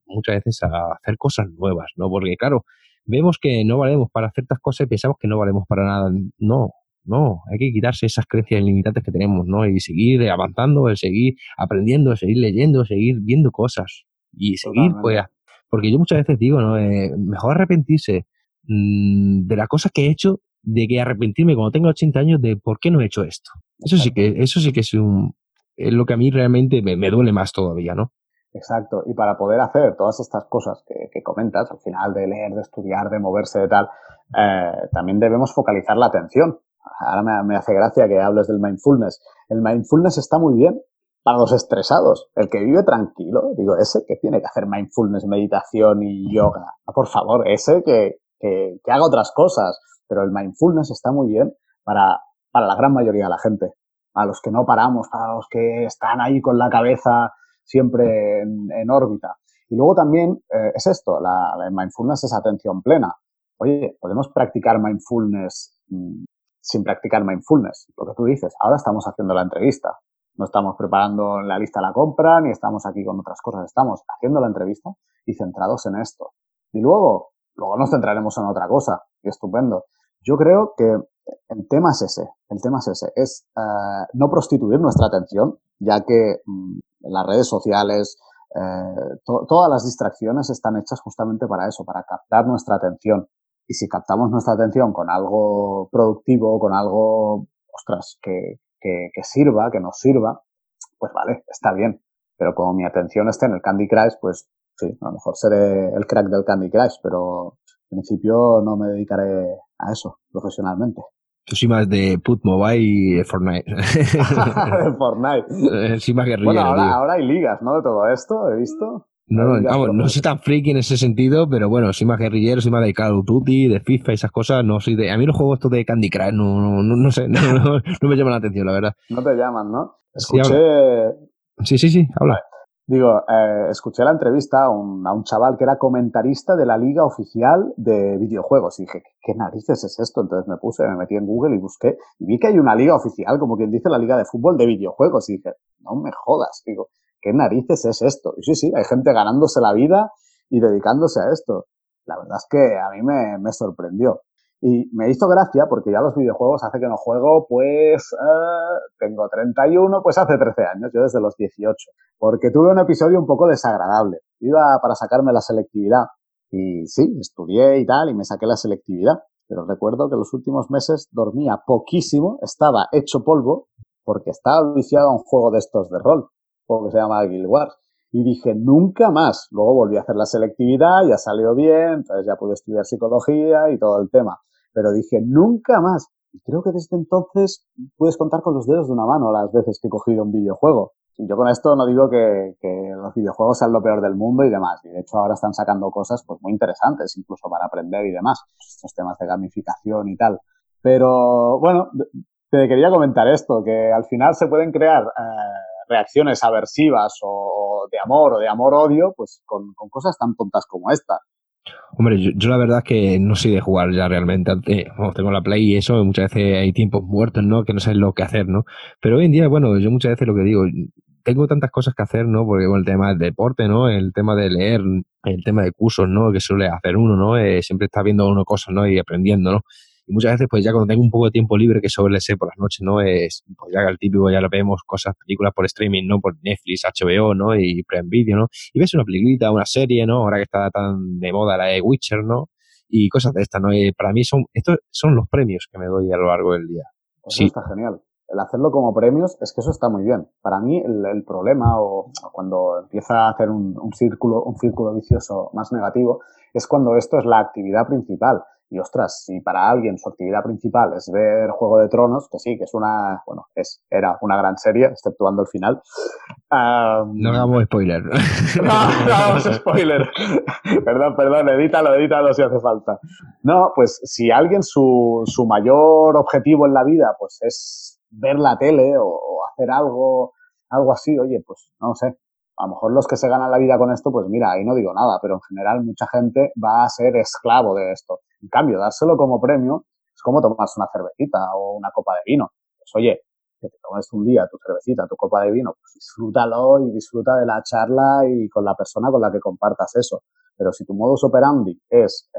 muchas veces a hacer cosas nuevas, ¿no? Porque claro, vemos que no valemos para ciertas cosas y pensamos que no valemos para nada. No, No, hay que quitarse esas creencias limitantes que tenemos, ¿no? Y seguir avanzando, seguir aprendiendo, seguir leyendo, seguir viendo cosas y seguir, pues, porque yo muchas veces digo, ¿no? Eh, mejor arrepentirse mmm, de las cosas que he hecho de que arrepentirme cuando tengo 80 años de por qué no he hecho esto. Eso sí que, eso sí que es un, es lo que a mí realmente me, me duele más todavía, ¿no? Exacto. Y para poder hacer todas estas cosas que, que, comentas, al final de leer, de estudiar, de moverse, de tal, eh, también debemos focalizar la atención. Ahora me, hace gracia que hables del mindfulness. El mindfulness está muy bien para los estresados. El que vive tranquilo, digo, ese que tiene que hacer mindfulness, meditación y yoga. Ah, por favor, ese que, que, haga otras cosas. Pero el mindfulness está muy bien para, para la gran mayoría de la gente. A los que no paramos, para los que están ahí con la cabeza siempre en, órbita. Y luego también eh, es esto, la, la, mindfulness es atención plena. Oye, podemos practicar mindfulness mmm, sin practicar mindfulness. Lo que tú dices, ahora estamos haciendo la entrevista. No estamos preparando la lista de la compra, ni estamos aquí con otras cosas. Estamos haciendo la entrevista y centrados en esto. Y luego, luego nos centraremos en otra cosa. Y estupendo. Yo creo que el tema es ese. El tema es ese. Es uh, no prostituir nuestra atención, ya que en las redes sociales, eh, to todas las distracciones están hechas justamente para eso, para captar nuestra atención. Y si captamos nuestra atención con algo productivo, con algo, ostras, que, que, que sirva, que nos sirva, pues vale, está bien. Pero como mi atención esté en el Candy Crush, pues sí, a lo mejor seré el crack del Candy Crush, pero en principio no me dedicaré a eso profesionalmente. Tú sí más de Put Mobile y Fortnite. Fortnite. sí más guerrillero, bueno, ahora, ahora hay ligas, ¿no? De todo esto, he visto. No, no, vamos, no soy tan friki en ese sentido, pero bueno, soy más guerrillero, soy más de Call of Duty, de FIFA y esas cosas. No soy de. A mí los juegos estos de Candy Crush no, no, no, no sé, no, no, no, me llaman la atención, la verdad. No te llaman, ¿no? Escuché. Sí, sí, sí, habla. Digo, eh, escuché la entrevista a un, a un, chaval que era comentarista de la liga oficial de videojuegos y dije, ¿qué narices es esto? Entonces me puse, me metí en Google y busqué y vi que hay una liga oficial, como quien dice la liga de fútbol de videojuegos y dije, no me jodas, digo, ¿qué narices es esto? Y sí, sí, hay gente ganándose la vida y dedicándose a esto. La verdad es que a mí me, me sorprendió. Y me hizo gracia porque ya los videojuegos hace que no juego, pues uh, tengo 31, pues hace 13 años, yo desde los 18. Porque tuve un episodio un poco desagradable. Iba para sacarme la selectividad. Y sí, estudié y tal, y me saqué la selectividad. Pero recuerdo que los últimos meses dormía poquísimo, estaba hecho polvo, porque estaba viciado a un juego de estos de rol, que se llama Guild Wars. Y dije, nunca más. Luego volví a hacer la selectividad, ya salió bien, entonces ya pude estudiar psicología y todo el tema pero dije, nunca más. Y creo que desde entonces puedes contar con los dedos de una mano las veces que he cogido un videojuego. Y yo con esto no digo que, que, los videojuegos sean lo peor del mundo y demás. Y de hecho ahora están sacando cosas pues muy interesantes, incluso para aprender y demás. Estos temas de gamificación y tal. Pero bueno, te quería comentar esto, que al final se pueden crear eh, reacciones aversivas o de amor o de amor-odio, pues con, cosas tan tontas como esta. Hombre, yo, la verdad es que no soy de jugar ya realmente. Tengo la Play y eso, muchas veces hay tiempos muertos, ¿no? Que no sabes lo que hacer, ¿no? Pero hoy en día, bueno, yo muchas veces lo que digo, tengo tantas cosas que hacer, ¿no? Porque, bueno, el tema del deporte, ¿no? El tema de leer, el tema de cursos, ¿no? Que suele hacer uno, ¿no? Eh, siempre está viendo uno cosas, ¿no? Y aprendiendo, ¿no? Y muchas veces, pues ya cuando tengo un poco de tiempo libre, que suele ser por las noches, ¿no? Es, pues ya el típico, ya lo vemos, cosas, películas por streaming, ¿no? Por Netflix, HBO, ¿no? Y Prime Video, ¿no? Y ves una peliculita, una serie, ¿no? Ahora que está tan de moda la de Witcher, ¿no? Y cosas de estas, ¿no? Y para mí son, estos son los premios que me doy a lo largo del día. Eso sí. está genial. El hacerlo como premios es que eso está muy bien. Para mí el, el problema o cuando empieza a hacer un, un, círculo, un círculo vicioso más negativo es cuando esto es la actividad principal. Y ostras, si para alguien su actividad principal es ver Juego de Tronos, que sí, que es una, bueno, es, era una gran serie, exceptuando el final. Um, no hagamos spoiler. No, no hagamos spoiler. perdón, perdón, edítalo, edítalo si hace falta. No, pues si alguien su, su mayor objetivo en la vida, pues es ver la tele o, o hacer algo, algo así, oye, pues no sé, a lo mejor los que se ganan la vida con esto, pues mira, ahí no digo nada, pero en general mucha gente va a ser esclavo de esto. En cambio, dárselo como premio es como tomarse una cervecita o una copa de vino. Pues oye, que te tomes un día tu cervecita, tu copa de vino, pues disfrútalo y disfruta de la charla y con la persona con la que compartas eso. Pero si tu modus operandi es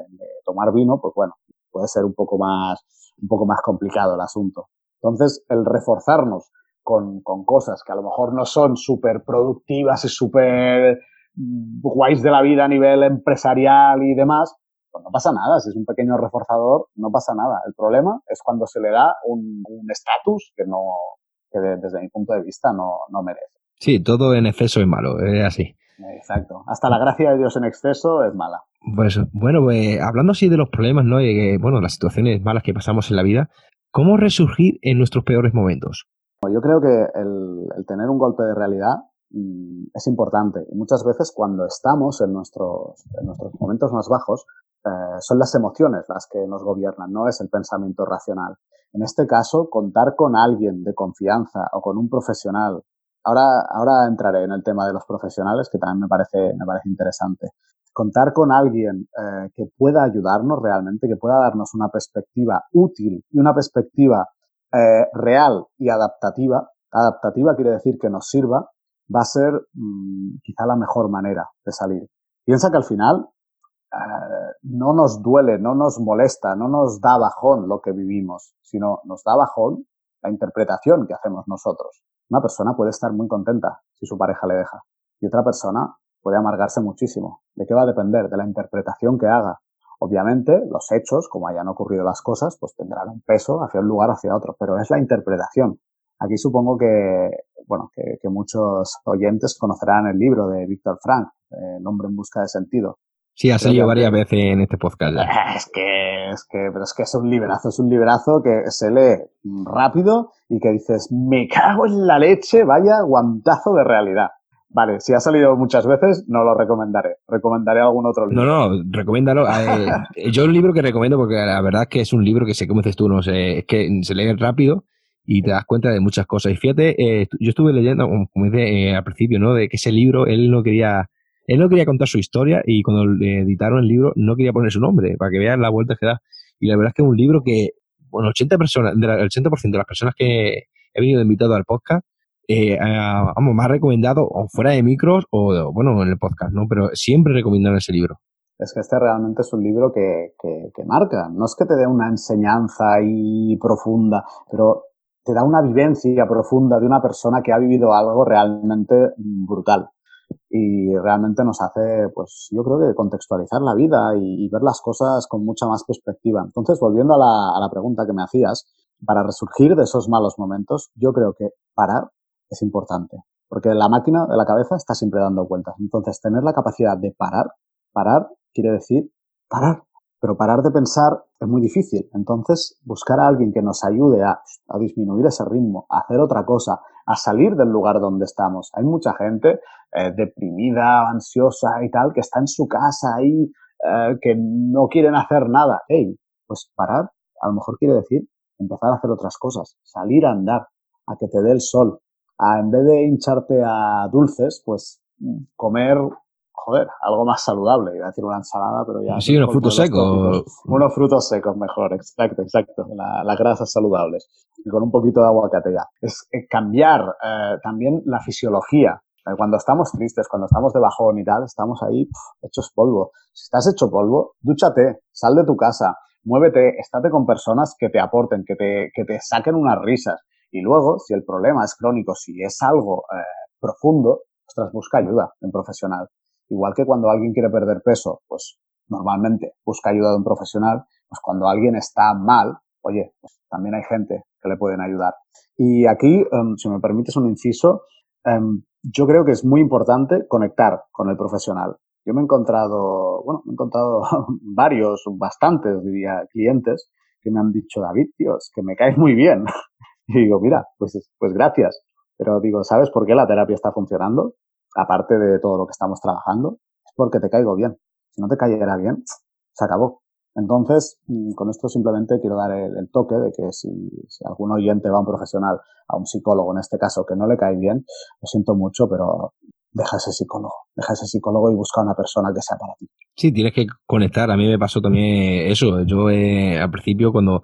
tomar vino, pues bueno, puede ser un poco más, un poco más complicado el asunto. Entonces, el reforzarnos con, con cosas que a lo mejor no son súper productivas y súper guays de la vida a nivel empresarial y demás, pues no pasa nada. Si es un pequeño reforzador, no pasa nada. El problema es cuando se le da un estatus que no, que desde mi punto de vista no, no merece. Sí, todo en exceso es malo, es así. Exacto. Hasta la gracia de Dios en exceso es mala. Pues bueno, pues, hablando así de los problemas, ¿no? Y bueno, las situaciones malas que pasamos en la vida, ¿cómo resurgir en nuestros peores momentos? Yo creo que el, tener un golpe de realidad mm, es importante. Y muchas veces cuando estamos en nuestros, en nuestros momentos más bajos, eh, son las emociones las que nos gobiernan, no es el pensamiento racional. En este caso, contar con alguien de confianza o con un profesional. Ahora, ahora entraré en el tema de los profesionales, que también me parece, me parece interesante. Contar con alguien eh, que pueda ayudarnos realmente, que pueda darnos una perspectiva útil y una perspectiva eh, real y adaptativa. Adaptativa quiere decir que nos sirva, va a ser mm, quizá la mejor manera de salir. Piensa que al final eh, no nos duele, no nos molesta, no nos da bajón lo que vivimos, sino nos da bajón la interpretación que hacemos nosotros. Una persona puede estar muy contenta si su pareja le deja y otra persona puede amargarse muchísimo. ¿De qué va a depender? De la interpretación que haga. Obviamente, los hechos, como hayan ocurrido las cosas, pues tendrán un peso hacia un lugar o hacia otro, pero es la interpretación. Aquí supongo que, bueno, que, muchos oyentes conocerán el libro de Víctor Frank, El hombre en busca de sentido, Sí, ha salido varias veces en este podcast. Es que, es que, pero es que es un librazo, es un librazo que se lee rápido y que dices, me cago en la leche, vaya guantazo de realidad. Vale, si ha salido muchas veces, no lo recomendaré. Recomendaré algún otro libro. No, no, recomiéndalo. Eh, yo un libro que recomiendo, porque la verdad es que es un libro que sé, como dices tú, no sé, es que se lee rápido y te das cuenta de muchas cosas. Y fíjate, eh, yo estuve leyendo, como dice eh, al principio, ¿no? De que ese libro él no quería él no quería contar su historia y cuando le editaron el libro no quería poner su nombre para que vean la vuelta que da. Y la verdad es que es un libro que, bueno, 80 personas, el 80% de las personas que he venido invitado al podcast, eh, vamos, más recomendado o fuera de micros o, bueno, en el podcast, ¿no? Pero siempre recomendaron ese libro. Es que este realmente es un libro que, que marca. No es que te dé una enseñanza ahí profunda, pero te da una vivencia profunda de una persona que ha vivido algo realmente brutal y realmente nos hace, pues yo creo que contextualizar la vida y, ver las cosas con mucha más perspectiva. Entonces, volviendo a la, a la pregunta que me hacías, para resurgir de esos malos momentos, yo creo que parar es importante, porque la máquina de la cabeza está siempre dando vueltas. Entonces, tener la capacidad de parar, parar quiere decir parar, pero parar de pensar es muy difícil. Entonces, buscar a alguien que nos ayude a, a, disminuir ese ritmo, a hacer otra cosa, a salir del lugar donde estamos. Hay mucha gente eh, deprimida, ansiosa y tal, que está en su casa ahí, eh, que no quieren hacer nada. Hey, pues parar, a lo mejor quiere decir empezar a hacer otras cosas, salir a andar, a que te dé el sol, a en vez de hincharte a dulces, pues comer joder, algo más saludable. Iba a decir una ensalada, pero ya. Sí, unos frutos secos. Unos frutos secos mejor, exacto, exacto. las grasas saludables. Y con un poquito de aguacate ya. Es eh, cambiar eh, también la fisiología. Eh, cuando estamos tristes, cuando estamos de bajón y tal, estamos ahí hechos polvo. Si estás hecho polvo, dúchate, sal de tu casa, muévete, estate con personas que te aporten, que te, que te saquen unas risas. Y luego, si el problema es crónico, si es algo profundo, ostras, busca ayuda en profesional. Igual que cuando alguien quiere perder peso, pues normalmente busca ayuda de un profesional, pues cuando alguien está mal, oye, pues también hay gente que le pueden ayudar. Y aquí, em, si me permites un inciso, em, yo creo que es muy importante conectar con el profesional. Yo me he encontrado, bueno, me he encontrado varios, bastantes, diría, clientes que me han dicho, David, es que me caes muy bien. Y digo, mira, pues, pues gracias. Pero digo, ¿sabes por qué la terapia está funcionando? Aparte de todo lo que estamos trabajando, es porque te caigo bien. Si no te cayera bien, se acabó. Entonces, mm, con esto simplemente quiero dar el, toque de que si, algún oyente va a un profesional, a un psicólogo en este caso, que no le cae bien, lo siento mucho, pero deja ese psicólogo, deja ese psicólogo y busca una persona que sea para ti. Sí, tienes que conectar. A mí me pasó también eso. Yo eh, al principio cuando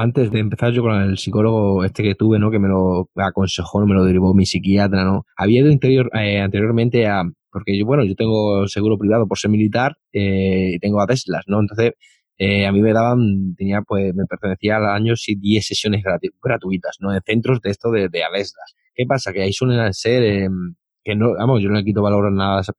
antes de empezar yo con el psicólogo este que tuve, ¿no? Que me lo aconsejó, me lo derivó mi psiquiatra, ¿no? Había ido interior, eh, anteriormente a, porque yo, bueno, yo tengo seguro privado por ser militar eh, y tengo a Teslas, ¿no? Entonces, eh, a mí me daban, tenía pues, me pertenecía al año sí 10 sesiones gratuitas, ¿no? En centros de esto de, de ¿Qué pasa? Que ahí suelen ser, em, que no, vamos, yo no le quito valor a nada a esas,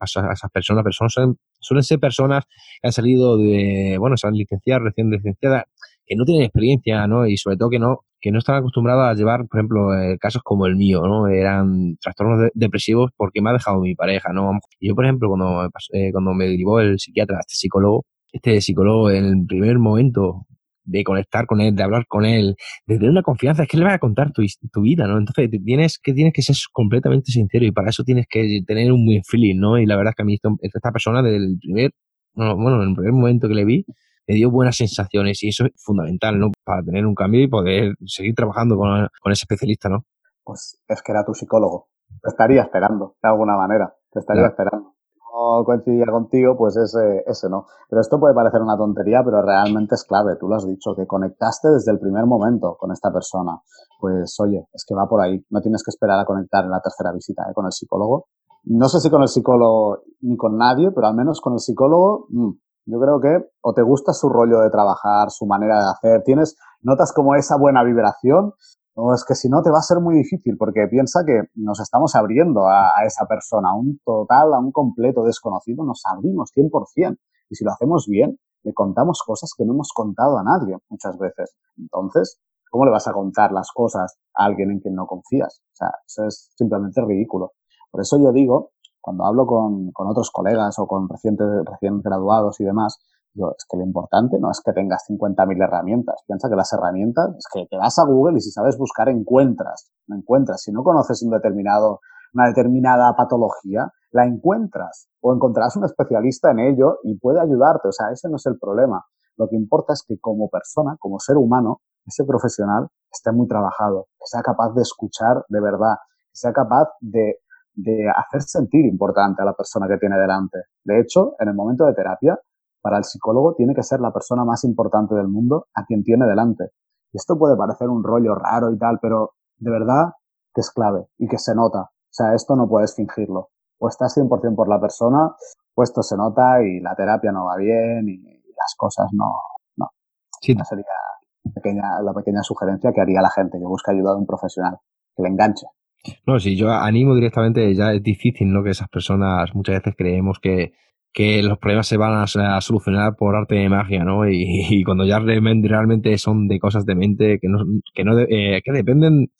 personas, pero son, suelen ser personas que han salido de, bueno, se han licenciado, recién licenciadas, que no tienen experiencia, ¿no? Y sobre todo que no, que no están acostumbrados a llevar, por ejemplo, eh, casos como el mío, ¿no? Eran trastornos depresivos porque me ha dejado mi pareja, ¿no? Yo, por ejemplo, cuando, eh, cuando me derivó el psiquiatra, este psicólogo, este psicólogo en el primer momento de conectar con él, de hablar con él, de tener una confianza, es que le va a contar tu, tu vida, ¿no? Entonces tienes que, tienes que ser completamente sincero y para eso tienes que tener un buen feeling, ¿no? Y la verdad es que a mí esta persona desde el primer, bueno, en el primer momento que le vi, me dio buenas sensaciones y eso es fundamental, ¿no? Para tener un cambio y poder seguir trabajando con, con ese especialista, ¿no? Pues es que era tu psicólogo. Te estaría esperando, de alguna manera. Te estaría esperando no coincidía contigo, pues ese, ese no. Pero esto puede parecer una tontería, pero realmente es clave. Tú lo has dicho, que conectaste desde el primer momento con esta persona. Pues oye, es que va por ahí. No tienes que esperar a conectar en la tercera visita ¿eh? con el psicólogo. No sé si con el psicólogo ni con nadie, pero al menos con el psicólogo, mm, yo creo que o te gusta su rollo de trabajar, su manera de hacer, tienes, notas como esa buena vibración o es que si no te va a ser muy difícil porque piensa que nos estamos abriendo a, esa persona, a un total, a un completo desconocido, nos abrimos 100%. Y si lo hacemos bien, le contamos cosas que no hemos contado a nadie muchas veces. Entonces, ¿cómo le vas a contar las cosas a alguien en quien no confías? O sea, eso es simplemente ridículo. Por eso yo digo, cuando hablo con, con otros colegas o con recientes, recién graduados y demás, es que lo importante no es que tengas 50.000 herramientas. Piensa que las herramientas es que te vas a Google y si sabes buscar encuentras. Encuentras. Si no conoces un determinado, una determinada patología, la encuentras o encontrarás un especialista en ello y puede ayudarte. O sea, ese no es el problema. Lo que importa es que como persona, como ser humano, ese profesional esté muy trabajado, que sea capaz de escuchar de verdad, que sea capaz de, de hacer sentir importante a la persona que tiene delante. De hecho, en el momento de terapia, para el psicólogo tiene que ser la persona más importante del mundo a quien tiene delante. Y esto puede parecer un rollo raro y tal, pero de verdad que es clave y que se nota. O sea, esto no puedes fingirlo. O estás 100% por la persona, o esto se nota y la terapia no va bien y las cosas no... No. Sí. Esa sería pequeña, la pequeña sugerencia que haría la gente que busca ayuda de un profesional, que le enganche. No, si yo animo directamente, ya es difícil, ¿no? Que esas personas muchas veces creemos que que los problemas se van a, solucionar por arte de magia, ¿no? Y, cuando ya realmente son de cosas de mente que no, que no eh, que dependen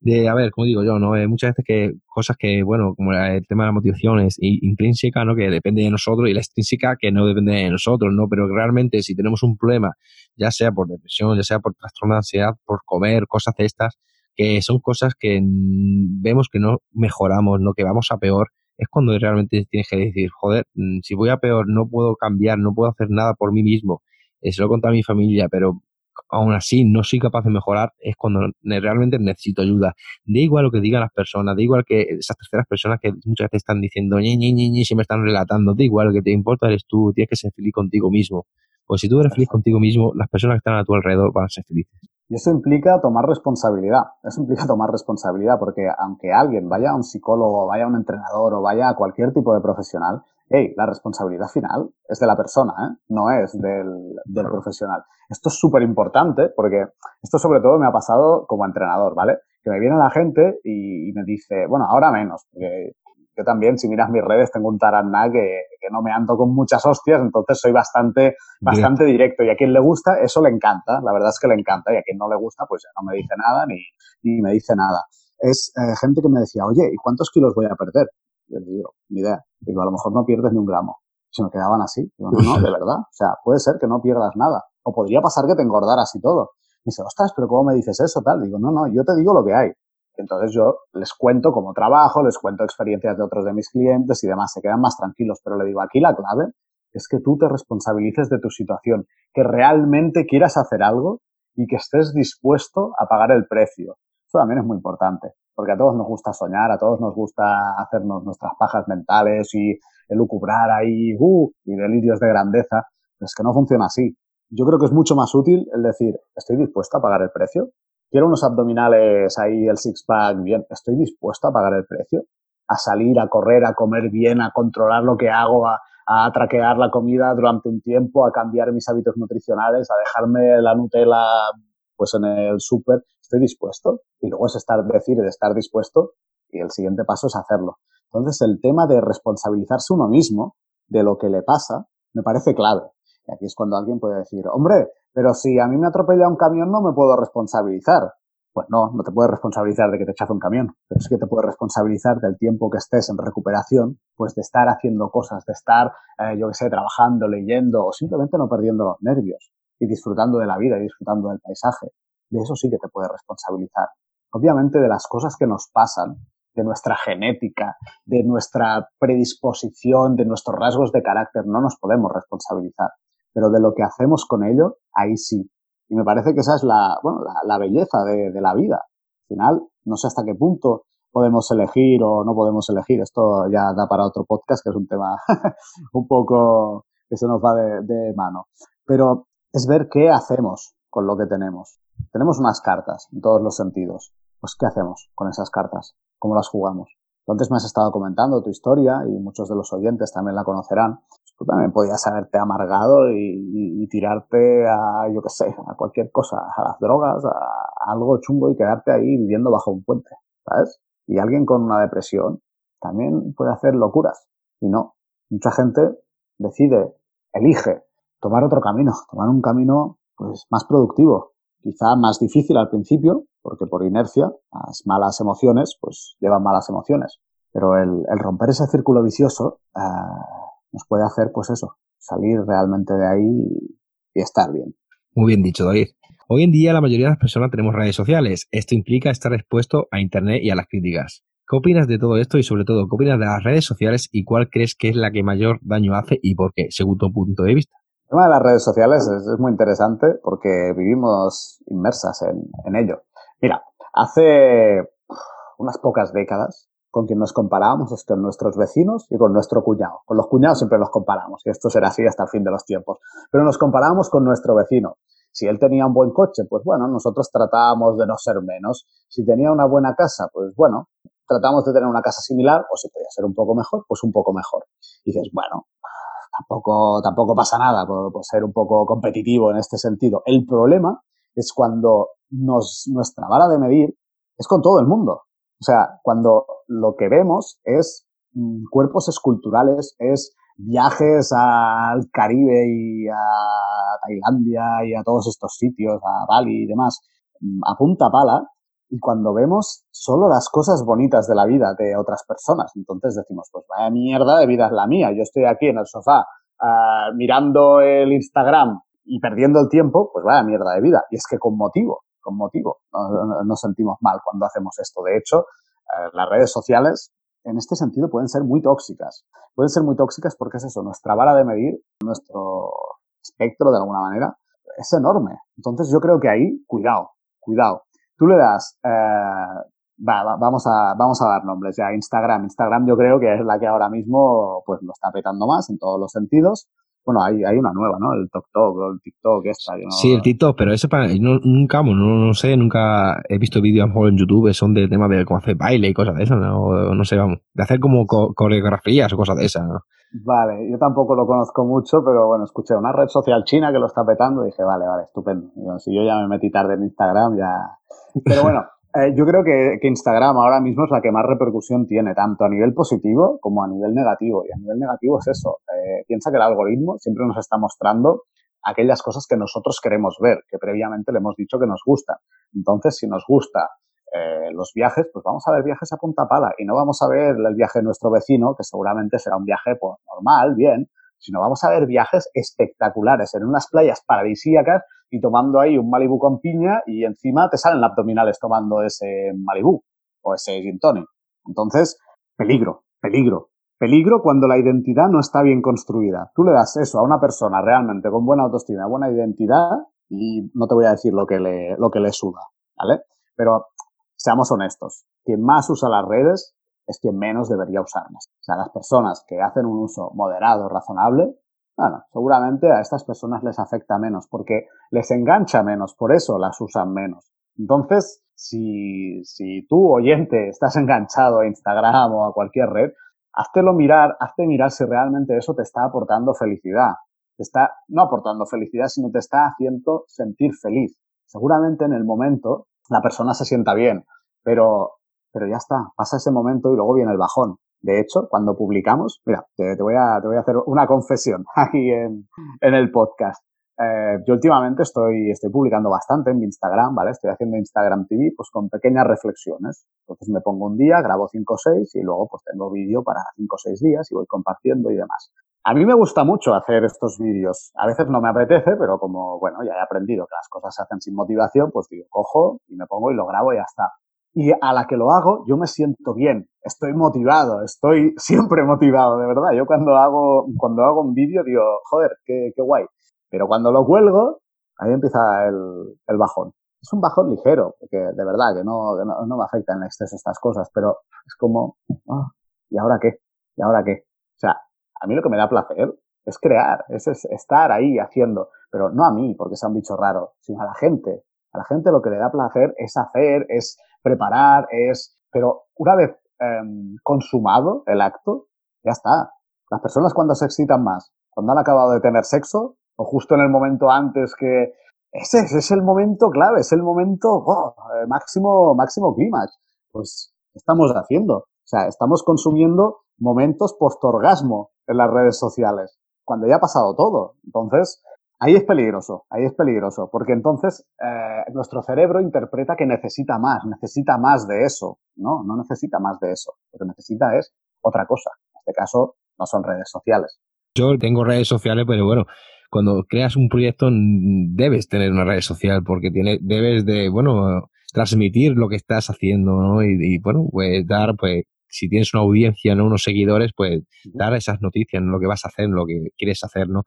de, a ver, como digo yo, ¿no? Eh, muchas veces que cosas que, bueno, como el tema de la motivación es intrínseca, ¿no? Que depende de nosotros y la extrínseca que no depende de nosotros, ¿no? Pero realmente si tenemos un problema, ya sea por depresión, ya sea por trastorno de ansiedad, por comer, cosas de estas, que son cosas que vemos que no mejoramos, ¿no? Que vamos a peor, es cuando realmente tienes que decir, joder, mm, si voy a peor, no puedo cambiar, no puedo hacer nada por mí mismo. Eh, se lo he contado a mi familia, pero aún así no soy capaz de mejorar, es cuando realmente necesito ayuda. Da igual lo que digan las personas, da igual que esas terceras personas que muchas veces están diciendo, ñi, ñi, ñi, ñi, si me están relatando, da igual, lo que te importa eres tú, tienes que ser feliz contigo mismo. Pues si tú eres feliz contigo mismo, las personas que están a tu alrededor van a ser felices. Y eso implica tomar responsabilidad. Eso implica tomar responsabilidad porque aunque alguien vaya a un psicólogo, vaya a un entrenador o vaya a cualquier tipo de profesional, hey, la responsabilidad final es de la persona, ¿eh? no es del, del profesional. Esto es súper importante porque esto sobre todo me ha pasado como entrenador, ¿vale? Que me viene la gente y, y me dice, bueno, ahora menos, porque yo también, si miras mis redes, tengo un taraná que, que, no me ando con muchas hostias, entonces soy bastante, bastante directo. Y a quien le gusta, eso le encanta, la verdad es que le encanta. Y a quien no le gusta, pues ya no me dice nada ni, ni me dice nada. Es eh, gente que me decía, oye, ¿y cuántos kilos voy a perder? Yo le digo, ni idea. Digo, a lo mejor no pierdes ni un gramo. Se me quedaban así. Digo, no, no, de verdad. O sea, puede ser que no pierdas nada. O podría pasar que te engordaras y todo. Me dice, ostras, pero ¿cómo me dices eso? Tal. Digo, no, no, yo te digo lo que hay. Entonces yo les cuento cómo trabajo, les cuento experiencias de otros de mis clientes y demás, se quedan más tranquilos, pero le digo, aquí la clave es que tú te responsabilices de tu situación, que realmente quieras hacer algo y que estés dispuesto a pagar el precio. Eso también es muy importante, porque a todos nos gusta soñar, a todos nos gusta hacernos nuestras pajas mentales y elucubrar ahí, uh, y delirios de grandeza. Es que no funciona así. Yo creo que es mucho más útil el decir, estoy dispuesto a pagar el precio, quiero unos abdominales ahí, el six-pack, bien, estoy dispuesto a pagar el precio, a salir, a correr, a comer bien, a controlar lo que hago, a, a traquear la comida durante un tiempo, a cambiar mis hábitos nutricionales, a dejarme la Nutella pues en el súper, estoy dispuesto. Y luego es estar, decir de estar dispuesto y el siguiente paso es hacerlo. Entonces el tema de responsabilizarse uno mismo de lo que le pasa me parece clave. Y aquí es cuando alguien puede decir, hombre, pero si a mí me atropella un camión no me puedo responsabilizar. Pues no, no te puedes responsabilizar de que te echazo un camión, pero sí que te puedes responsabilizar del tiempo que estés en recuperación, pues de estar haciendo cosas, de estar, eh, yo qué sé, trabajando, leyendo o simplemente no perdiendo los nervios y disfrutando de la vida y disfrutando del paisaje. De eso sí que te puedes responsabilizar. Obviamente de las cosas que nos pasan, de nuestra genética, de nuestra predisposición, de nuestros rasgos de carácter, no nos podemos responsabilizar. Pero de lo que hacemos con ello, ahí sí. Y me parece que esa es la, bueno, la, belleza de, la vida. Al final, no sé hasta qué punto podemos elegir o no podemos elegir. Esto ya da para otro podcast, que es un tema un poco que se nos va de, de mano. Pero es ver qué hacemos con lo que tenemos. Tenemos unas cartas en todos los sentidos. Pues, ¿qué hacemos con esas cartas? ¿Cómo las jugamos? Entonces me has estado comentando tu historia y muchos de los oyentes también la conocerán tú también podías haberte amargado y, tirarte a, yo qué sé, a cualquier cosa, a las drogas, a, algo chungo y quedarte ahí viviendo bajo un puente, ¿sabes? Y alguien con una depresión también puede hacer locuras. Y no, mucha gente decide, elige tomar otro camino, tomar un camino pues más productivo, quizá más difícil al principio, porque por inercia las malas emociones pues llevan malas emociones. Pero el, romper ese círculo vicioso eh, nos puede hacer, pues eso, salir realmente de ahí y estar bien. Muy bien dicho, David. Hoy en día la mayoría de las personas tenemos redes sociales. Esto implica estar expuesto a Internet y a las críticas. ¿Qué opinas de todo esto y sobre todo qué opinas de las redes sociales y cuál crees que es la que mayor daño hace y por qué, según tu punto de vista? El tema de las redes sociales es, muy interesante porque vivimos inmersas en, en ello. Mira, hace unas pocas décadas con quien nos comparábamos es con nuestros vecinos y con nuestro cuñado. Con los cuñados siempre nos comparamos y esto será así hasta el fin de los tiempos. Pero nos comparábamos con nuestro vecino. Si él tenía un buen coche, pues bueno, nosotros tratábamos de no ser menos. Si tenía una buena casa, pues bueno, tratamos de tener una casa similar o si podía ser un poco mejor, pues un poco mejor. Y dices, bueno, tampoco, tampoco pasa nada por, por ser un poco competitivo en este sentido. El problema es cuando nos, nuestra vara de medir es con todo el mundo. O sea, cuando lo que vemos es mm, cuerpos esculturales, es viajes al Caribe y a Tailandia y a todos estos sitios, a Bali y demás, mm, a punta pala, y cuando vemos solo las cosas bonitas de la vida de otras personas, entonces decimos, pues vaya mierda de vida es la mía, yo estoy aquí en el sofá uh, mirando el Instagram y perdiendo el tiempo, pues vaya mierda de vida. Y es que con motivo, motivo. No, nos sentimos mal cuando hacemos esto. De hecho, eh, las redes sociales en este sentido pueden ser muy tóxicas. Pueden ser muy tóxicas porque es eso, nuestra vara de medir, nuestro espectro de alguna manera, es enorme. Entonces yo creo que ahí, cuidado, cuidado. Tú le das, eh, vamos, a, vamos a dar nombres ya, Instagram. Instagram yo creo que es la que ahora mismo pues lo está petando más en todos los sentidos. Bueno, hay, hay una nueva, ¿no? El TikTok o el TikTok esta. Sí, el TikTok, pero eso para, nunca, no, no sé, nunca he visto vídeos en YouTube, son de temas de cómo hacer baile y cosas de esas, ¿no? no sé, vamos, de hacer como coreografías o cosas de esas, ¿no? Vale, yo tampoco lo conozco mucho, pero bueno, escuché una red social china que lo está petando y dije, vale, vale, estupendo. si yo ya me metí tarde en Instagram, ya... Pero bueno, eh, yo creo que, Instagram ahora mismo es la que más repercusión tiene, tanto a nivel positivo como a nivel negativo. Y a nivel negativo es eso. Eh, piensa que el algoritmo siempre nos está mostrando aquellas cosas que nosotros queremos ver, que previamente le hemos dicho que nos gustan. Entonces, si nos gusta eh, los viajes, pues vamos a ver viajes a punta pala y no vamos a ver el viaje de nuestro vecino, que seguramente será un viaje pues, normal, bien, sino vamos a ver viajes espectaculares en unas playas paradisíacas y tomando ahí un Malibu con piña y encima te salen abdominales tomando ese Malibu o ese gin tonic. Entonces, peligro, peligro. Peligro cuando la identidad no está bien construida. Tú le das eso a una persona realmente con buena autoestima, buena identidad y no te voy a decir lo que le, lo que le suda, ¿vale? Pero seamos honestos. Quien más usa las redes es quien menos debería usarlas. O sea, las personas que hacen un uso moderado, razonable, bueno, seguramente a estas personas les afecta menos porque les engancha menos, por eso las usan menos. Entonces, si, si tú, oyente, estás enganchado a Instagram o a cualquier red, háztelo mirar, hazte mirar si realmente eso te está aportando felicidad. Te está no aportando felicidad, sino te está haciendo sentir feliz. Seguramente en el momento la persona se sienta bien, pero, pero ya está, pasa ese momento y luego viene el bajón. De hecho, cuando publicamos, mira, te, voy, a, te voy a hacer una confesión aquí en, en el podcast. Eh, yo últimamente estoy, estoy publicando bastante en mi Instagram, ¿vale? Estoy haciendo Instagram TV pues con pequeñas reflexiones. Entonces me pongo un día, grabo 5 o 6 y luego pues tengo vídeo para 5 o 6 días y voy compartiendo y demás. A mí me gusta mucho hacer estos vídeos. A veces no me apetece, pero como, bueno, ya he aprendido que las cosas se hacen sin motivación, pues digo, cojo y me pongo y lo grabo y ya está. Y a la que lo hago, yo me siento bien, estoy motivado, estoy siempre motivado, de verdad. Yo cuando hago, cuando hago un vídeo digo, joder, qué, guay. Pero cuando lo cuelgo, ahí empieza el, el bajón. Es un bajón ligero, porque de verdad que no, no, me afecta en exceso estas cosas, pero es como, ah, ¿y ahora qué? ¿Y ahora qué? O sea, a mí lo que me da placer es crear, es, estar ahí haciendo, pero no a mí, porque sea un bicho raro, sino a la gente. A la gente lo que le da placer es hacer, es preparar, es... Pero una vez em, consumado el acto, ya está. Las personas cuando se excitan más, cuando han acabado de tener sexo, o justo en el momento antes que... Ese, es el momento clave, es el momento oh, eh, máximo, máximo clímax. Pues, ¿qué estamos haciendo? O sea, estamos consumiendo momentos post-orgasmo en las redes sociales, cuando ya ha pasado todo. Entonces, ahí es peligroso, ahí es peligroso, porque entonces eh, nuestro cerebro interpreta que necesita más, necesita más de eso. No, no necesita más de eso. Lo que necesita es otra cosa. En este caso, no son redes sociales. Yo tengo redes sociales, pero bueno, cuando creas un proyecto debes tener una red social porque tiene, debes de, bueno, transmitir lo que estás haciendo, ¿no? Y, bueno, pues dar, pues, si tienes una audiencia, ¿no? Unos seguidores, pues dar esas noticias, ¿no? Lo que vas a hacer, lo que quieres hacer, ¿no?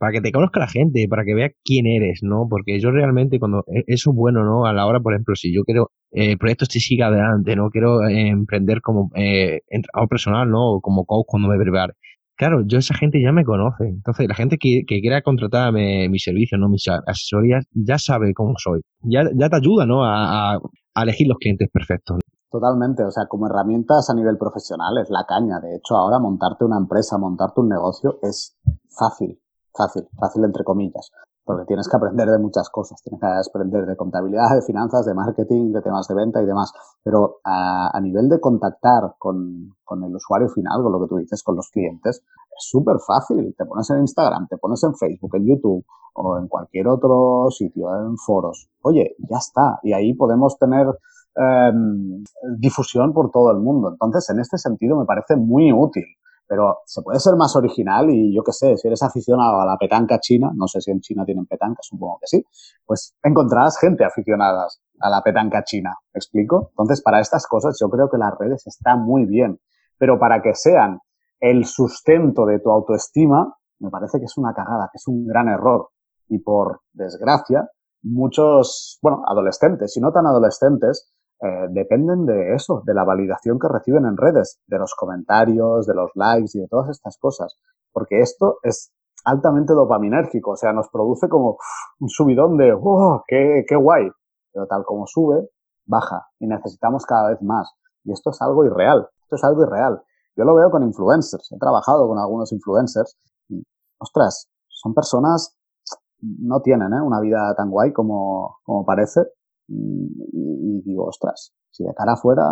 Para que te conozca la gente, para que vea quién eres, ¿no? Porque yo realmente cuando, e, eso es bueno, ¿no? A la hora, por ejemplo, si yo quiero eh, el proyecto este siga adelante, ¿no? Quiero eh, emprender como eh, personal, ¿no? O como coach cuando me prepare claro, yo esa gente ya me conoce. Entonces, la gente que, quiera contratar mi servicio, ¿no? mis asesorías, ya sabe cómo soy. Ya, ya te ayuda, ¿no? A, elegir los clientes perfectos. Totalmente, o sea, como herramientas a nivel profesional es la caña. De hecho, ahora montarte una empresa, montarte un negocio es fácil, fácil, fácil entre comillas porque tienes que aprender de muchas cosas, tienes que aprender de contabilidad, de finanzas, de marketing, de temas de venta y demás, pero a, nivel de contactar con, con, el usuario final, con lo que tú dices, con los clientes, es súper fácil, te pones en Instagram, te pones en Facebook, en YouTube o en cualquier otro sitio, en foros, oye, ya está, y ahí podemos tener em, difusión por todo el mundo. Entonces, en este sentido, me parece muy útil pero se puede ser más original y yo qué sé, si eres aficionado a la petanca china, no sé si en China tienen petanca, supongo que sí, pues encontrarás gente aficionada a la petanca china, ¿me explico? Entonces, para estas cosas yo creo que las redes están muy bien, pero para que sean el sustento de tu autoestima, me parece que es una cagada, que es un gran error. Y por desgracia, muchos, bueno, adolescentes y no tan adolescentes, eh, dependen de eso, de la validación que reciben en redes, de los comentarios, de los likes y de todas estas cosas. Porque esto es altamente dopaminérgico, o sea, nos produce como un subidón de, ¡oh, qué, qué guay! Pero tal como sube, baja y necesitamos cada vez más. Y esto es algo irreal, esto es algo irreal. Yo lo veo con influencers, he trabajado con algunos influencers y, ostras, son personas, no tienen ¿eh? una vida tan guay como, como parece y, digo, ostras, si de cara afuera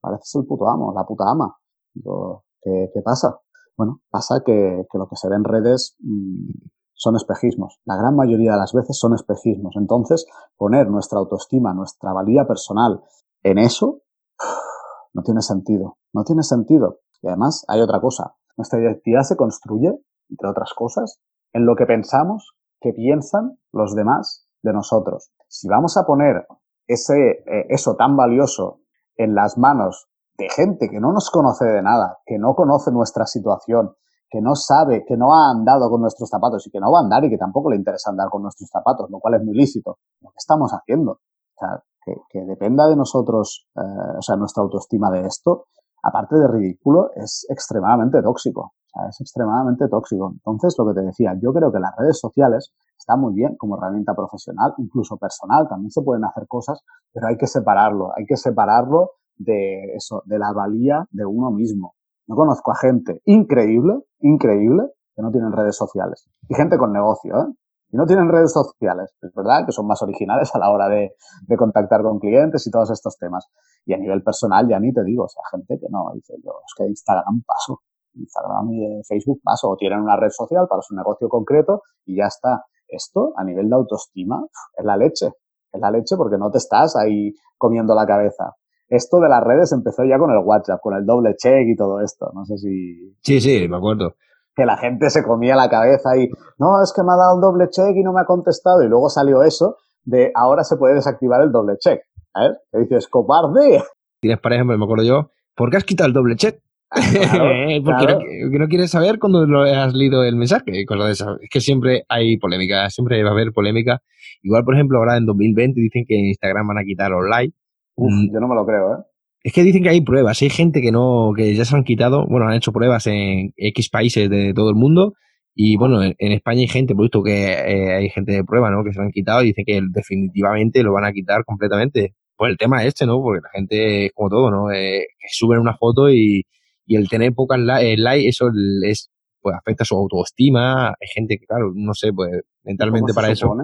pareces el puto amo, la puta ama. Digo, ¿qué, pasa? Bueno, pasa que, lo que se ve en redes mm, son espejismos. La gran mayoría de las veces son espejismos. Entonces, poner nuestra autoestima, nuestra valía personal en eso, no tiene sentido. No tiene sentido. Y además, hay otra cosa. Nuestra identidad se construye, entre otras cosas, en lo que pensamos que piensan los demás de nosotros. Si vamos a poner ese, eh, eso tan valioso en las manos de gente que no nos conoce de nada, que no conoce nuestra situación, que no sabe, que no ha andado con nuestros zapatos y que no va a andar y que tampoco le interesa andar con nuestros zapatos, lo cual es muy lícito. Lo que estamos haciendo. O sea, que, dependa de nosotros, eh, o sea, nuestra autoestima de esto, aparte de ridículo, es extremadamente tóxico. O sea, es extremadamente tóxico. Entonces, lo que te decía, yo creo que las redes sociales muy bien como herramienta profesional, incluso personal, también se pueden hacer cosas, pero hay que separarlo, hay que separarlo de eso, de la valía de uno mismo. Yo conozco a gente increíble, increíble, que no tienen redes sociales. Y gente con negocio, ¿eh? Y no tienen redes sociales. Es verdad que son más originales a la hora de, de, contactar con clientes y todos estos temas. Y a nivel personal ya ni te digo, o sea, gente que no, dice yo, es que Instagram paso. Instagram y Facebook paso. O tienen una red social para su negocio concreto y ya está. Esto, a nivel de autoestima, es la leche. Es la leche porque no te estás ahí comiendo la cabeza. Esto de las redes empezó ya con el WhatsApp, con el doble check y todo esto. No sé si... Sí, sí, me acuerdo que la gente se comía la cabeza y, no, es que me ha dado un doble check y no me ha contestado. Y luego salió eso de ahora se puede desactivar el doble check. ¿Eh? Que dices, cobarde. Tienes, por ejemplo, me acuerdo yo, ¿por qué has quitado el doble check? Porque No, quieres saber cuando lo has leído el mensaje, cosas de esas. Es que siempre hay polémica, siempre va a haber polémica. Igual, por ejemplo, ahora en 2020 dicen que en Instagram van a quitar los likes. Mm. yo no me lo creo, ¿eh? Es que dicen que hay pruebas, hay gente que no, que ya se han quitado, bueno, han hecho pruebas en X países de todo el mundo y bueno, en, España hay gente, por visto que eh, hay gente de prueba, ¿no? Que se han quitado y dicen que definitivamente lo van a quitar completamente. Pues el tema este, ¿no? Porque la gente es como todo, ¿no? Eh, que suben una foto y, y el tener pocas likes, like, eso es, pues afecta su autoestima. Hay gente que, claro, no sé, pues mentalmente para eso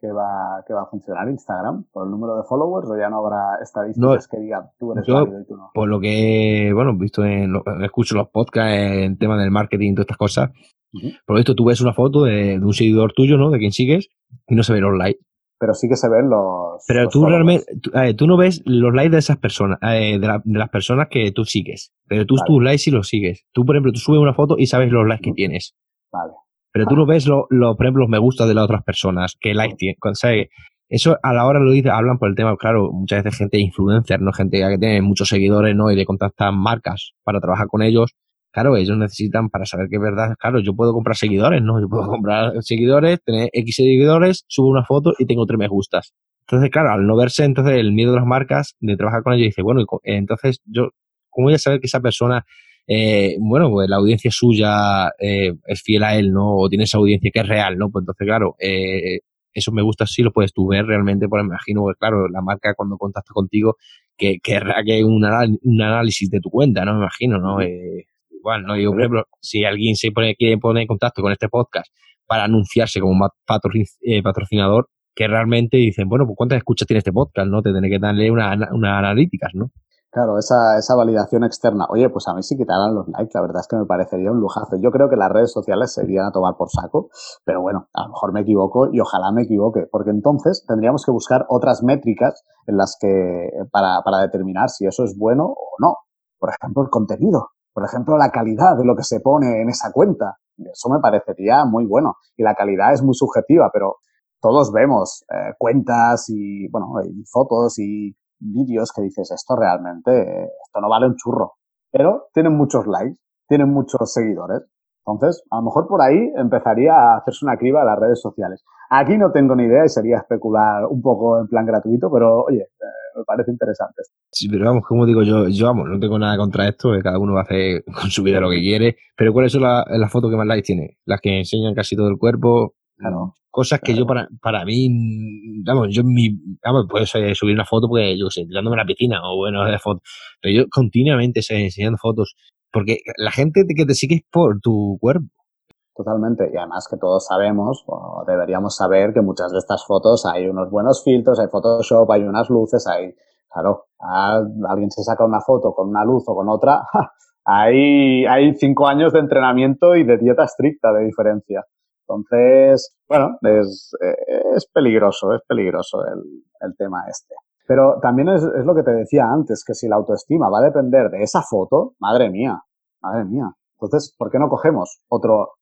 que va, que va a funcionar Instagram? ¿Por el número de followers o ya no habrá estadísticas que digan tú eres válido y tú no? Por lo que, bueno, visto en, lo, escucho los podcasts en tema del marketing y todas estas cosas, por lo visto tú ves una foto de, un seguidor tuyo, ¿no? De quien sigues y no se ven los likes. Pero sí que se ven los. Pero tú realmente, tú, no ves los likes de esas personas, eh, de, las personas que tú sigues. Pero tú tus likes sí los sigues. Tú, por ejemplo, tú subes una foto y sabes los likes que tienes. Vale. Pero tú no ves, lo, lo, por ejemplo, los me gusta de las otras personas, que like tienen. Eso a la hora lo dicen, hablan por el tema, claro, muchas veces gente influencer, ¿no? Gente que tiene muchos seguidores, ¿no? Y de contactar marcas para trabajar con ellos. Claro, ellos necesitan para saber que es verdad, claro, yo puedo comprar seguidores, ¿no? Yo puedo comprar seguidores, tener X seguidores, subo una foto y tengo tres me gustas. Entonces, claro, al no verse, entonces el miedo de las marcas de trabajar con ellos dice, bueno, entonces yo, ¿cómo voy a saber que esa persona eh, bueno, pues la audiencia suya eh, es fiel a él, ¿no? O tiene esa audiencia que es real, ¿no? Pues entonces, claro, eh, eso me gusta sí lo puedes tú ver realmente, pues me imagino, pues claro, la marca cuando contacta contigo, que querrá que un, un análisis de tu cuenta, ¿no? Me imagino, ¿no? Igual, ¿no? Digo, por ejemplo, si alguien se pone, quiere poner en contacto con este podcast para anunciarse como patrocinador, que realmente dicen, bueno, pues cuántas escuchas tiene este podcast, ¿no? Te tiene que darle una, una analíticas, ¿no? Claro, esa, esa validación externa. Oye, pues a mí sí quitaran los likes, la verdad es que me parecería un lujazo. Yo creo que las redes sociales se irían a tomar por saco, pero bueno, a lo mejor me equivoco y ojalá me equivoque, porque entonces tendríamos que buscar otras métricas en las que, para, para determinar si eso es bueno o no. Por ejemplo, el contenido. Por ejemplo, la calidad de lo que se pone en esa cuenta. Eso me parecería muy bueno. Y la calidad es muy subjetiva, pero todos vemos eh, cuentas y, bueno, y fotos y vídeos que dices, esto realmente, esto no vale un churro. Pero tienen muchos likes, tienen muchos seguidores. Entonces, a lo mejor por ahí empezaría a hacerse una criba a las redes sociales. Aquí no tengo ni idea y sería especular un poco en plan gratuito, pero oye, eh, me parece interesante. Sí, pero vamos, como digo yo, yo vamos, no tengo nada contra esto, que cada uno va a hacer con su vida lo que quiere, pero ¿cuáles son las la fotos que más likes tiene? Las que enseñan casi todo el cuerpo, Claro. Cosas que yo para, para mí, vamos, yo mi, vamos, puedo subir una foto porque yo qué sé, tirándome a la piscina o bueno, de foto, pero yo continuamente estoy enseñando fotos porque la gente que te sigue es por tu cuerpo. Totalmente. Y además que todos sabemos, o deberíamos saber que muchas de estas fotos hay unos buenos filtros, hay Photoshop, hay unas luces, hay, claro, alguien se saca una foto con una luz o con otra, hay, hay cinco años de entrenamiento y de dieta estricta de diferencia. Entonces, bueno, es, es peligroso, es peligroso el, el, tema este. Pero también es, es, lo que te decía antes, que si la autoestima va a depender de esa foto, madre mía, madre mía. Entonces, ¿por qué no cogemos otro,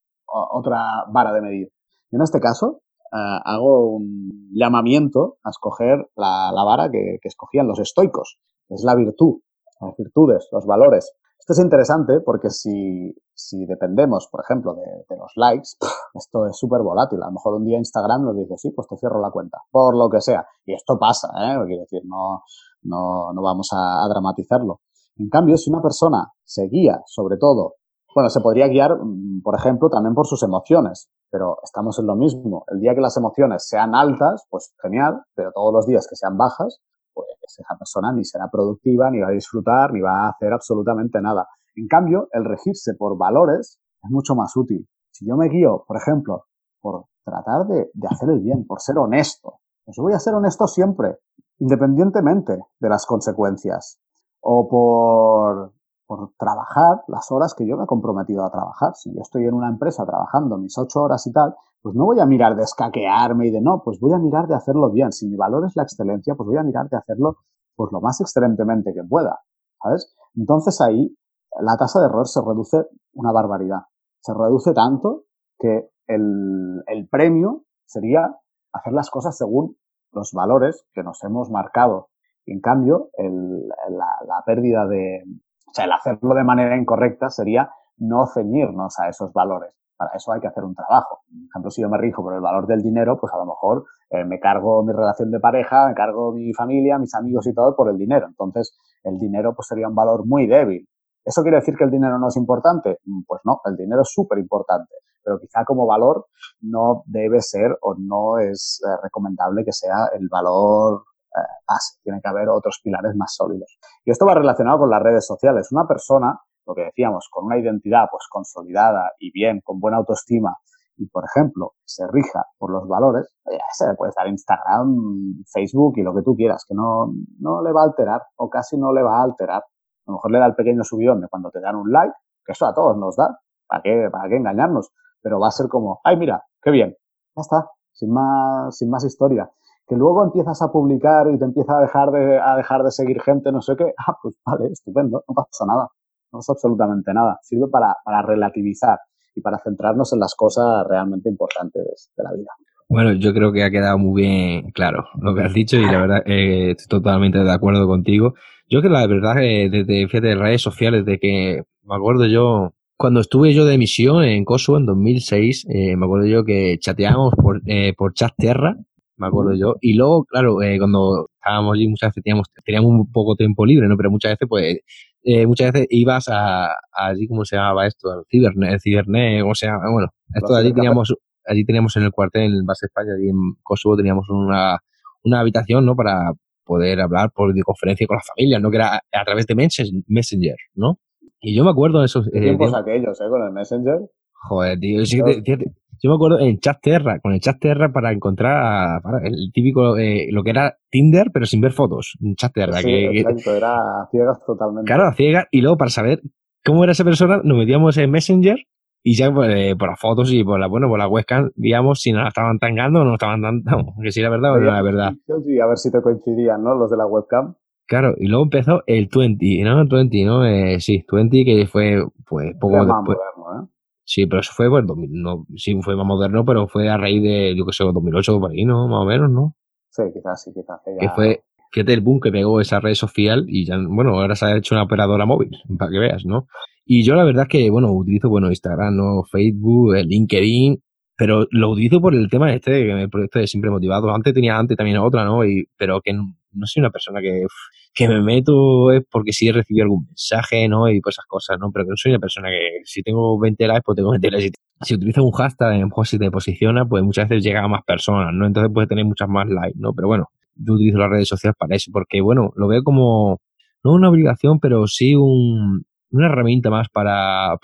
otra vara de medir? Yo en este caso eh, hago un llamamiento a escoger la, la vara que, escogían los estoicos, es la virtud, las virtudes, los valores. Esto es interesante porque si, si dependemos, por ejemplo, de, los likes, esto es súper volátil. A lo mejor un día Instagram nos dice, sí, pues te cierro la cuenta, por lo que sea. Y esto pasa, ¿eh? Quiero decir, no, no, no vamos a, a dramatizarlo. En cambio, si una persona se guía, sobre todo, bueno, se podría guiar, mm, por ejemplo, también por sus emociones, pero estamos en lo mismo. El día que las emociones sean altas, pues genial, pero todos los días que sean bajas, pues esa persona ni será productiva, ni va a disfrutar, ni va a hacer absolutamente nada. En cambio, el regirse por valores es mucho más útil. Si yo me guío, por ejemplo, por tratar de, hacer el bien, por ser honesto, pues yo voy a ser honesto siempre, independientemente de las consecuencias. O por, por trabajar las horas que yo me he comprometido a trabajar. Si yo estoy en una empresa trabajando mis ocho horas y tal, pues no voy a mirar de escaquearme y de no, pues voy a mirar de hacerlo bien. Si mi valor es la excelencia, pues voy a mirar de hacerlo pues lo más excelentemente que pueda. ¿Sabes? Entonces ahí la tasa de error se reduce una barbaridad. Se reduce tanto que el, el premio sería hacer las cosas según los valores que nos hemos marcado. En cambio, el, la, la, pérdida de, o sea, el hacerlo de manera incorrecta sería no ceñirnos a esos valores. Para eso hay que hacer un trabajo. Por ejemplo, si yo me rijo por el valor del dinero, pues a lo mejor eh, me cargo mi relación de pareja, me cargo mi familia, mis amigos y todo por el dinero. Entonces, el dinero pues sería un valor muy débil. ¿Eso quiere decir que el dinero no es importante? Mm, pues no, el dinero es súper importante, pero quizá como valor no debe ser o no es eh, recomendable que sea el valor base. Tiene que haber otros pilares más sólidos. Y esto va relacionado con las redes sociales. Una persona, lo que decíamos, con una identidad pues consolidada y bien, con buena autoestima, y, por ejemplo, se rija por los valores, se le puede dar Instagram, Facebook y lo que tú quieras, que no, no le va a alterar o casi no le va a alterar. A lo mejor le da el pequeño subidón de cuando te dan un like, que eso a todos nos da, ¿para qué, para qué engañarnos? Pero va a ser como, ay, mira, qué bien, ya está, sin más, sin más historia. Que luego empiezas a publicar y te empieza a dejar de, a dejar de seguir gente, no sé qué, ah, pues vale, estupendo, no pasa nada, no pasa absolutamente nada. Sirve para, para relativizar y para centrarnos en las cosas realmente importantes de la vida. Bueno, yo creo que ha quedado muy bien claro lo que has dicho y la verdad eh, estoy totalmente de acuerdo contigo. Yo que la verdad, eh, desde fíjate, redes sociales, de que me acuerdo yo, cuando estuve yo de misión en Kosovo en 2006, eh, me acuerdo yo que chateábamos por, eh, por chat Terra, me acuerdo yo, y luego, claro, eh, cuando estábamos allí muchas veces teníamos, teníamos un poco tiempo libre, ¿no? Pero muchas veces, pues, eh, muchas veces ibas a, allí, ¿cómo se llamaba esto? Al Cibernet, el Cibernet, ¿cómo se llama? Bueno, esto de allí teníamos, allí teníamos en el cuartel, en el base España, allí en Kosovo, teníamos una, una habitación, ¿no? Para, poder hablar por videoconferencia con la familia, ¿no? Que era a través de Messenger, ¿no? Y yo me acuerdo de esos... ¿Qué eh, tiempos aquellos, eh? Con el Messenger. Joder, tío. Yo me acuerdo en Chat Terra, con el Chat Terra para encontrar el típico, eh, lo que era Tinder, pero sin ver fotos. En Chat Terra. Sí, que, exacto, era ciegas totalmente. Claro, ciegas. Y luego para saber cómo era esa persona, nos metíamos en Messenger y ya pues, eh, por las fotos y por la, bueno, por la webcam, digamos, si nos la estaban tangando o no estaban tangando, que si era verdad o no era verdad. Sí, a ver si te coincidían, ¿no? Los de la webcam. Claro, y luego empezó el 20, ¿no? El 20, ¿no? Eh, sí, 20 que fue, pues, poco después. ¿Eh? Sí, pero eso fue, pues, no, sí, fue más moderno, pero fue a raíz de, yo que sé, 2008 por ahí, ¿no? Más o menos, ¿no? Sí, quizás, sí, quizás. Ya... Que fue, fíjate el boom que pegó esa red social y ya, bueno, ahora se ha hecho una operadora móvil, para que veas, ¿no? Y yo la verdad es que, bueno, utilizo, bueno, Instagram, ¿no? Facebook, LinkedIn, pero lo utilizo por el tema este, el proyecto de Siempre Motivado. Antes tenía antes también otra, ¿no? Y, pero que no, soy una persona que, que me meto es porque sí he recibido algún mensaje, ¿no? Y pues esas cosas, ¿no? Pero que no soy una persona que si tengo 20 likes, pues tengo 20 likes. Si, utilizo un hashtag, en si te posiciona, pues muchas veces llega a más personas, ¿no? Entonces puedes tener muchas más likes, ¿no? Pero bueno, yo utilizo las redes sociales para eso, porque bueno, lo veo como, no una obligación, pero sí un, una herramienta más para,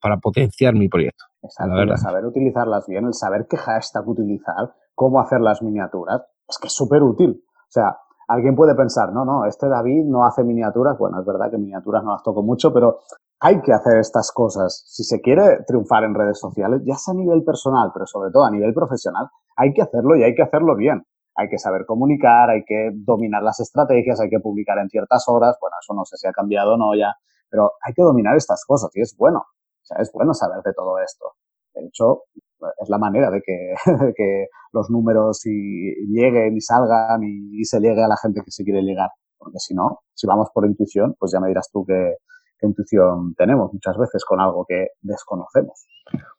para, potenciar mi proyecto. Exacto, el saber utilizarlas bien, el saber qué hashtag utilizar, cómo hacer las miniaturas, es que es súper útil. O sea, alguien puede pensar, no, no, este David no hace miniaturas. Bueno, es verdad que miniaturas no las toco mucho, pero hay que hacer estas cosas. Si se quiere triunfar en redes sociales, ya sea a nivel personal, pero sobre todo a nivel profesional, hay que hacerlo y hay que hacerlo bien. Hay que saber comunicar, hay que dominar las estrategias, hay que publicar en ciertas horas. Bueno, eso no sé si ha cambiado o no ya, pero hay que dominar estas cosas y es bueno. O sea, es bueno saber de todo esto. De hecho, es la manera de que, que los números y lleguen y salgan y, se llegue a la gente que se quiere llegar. Porque si no, si vamos por intuición, pues ya me dirás tú qué, qué intuición tenemos muchas veces con algo que desconocemos.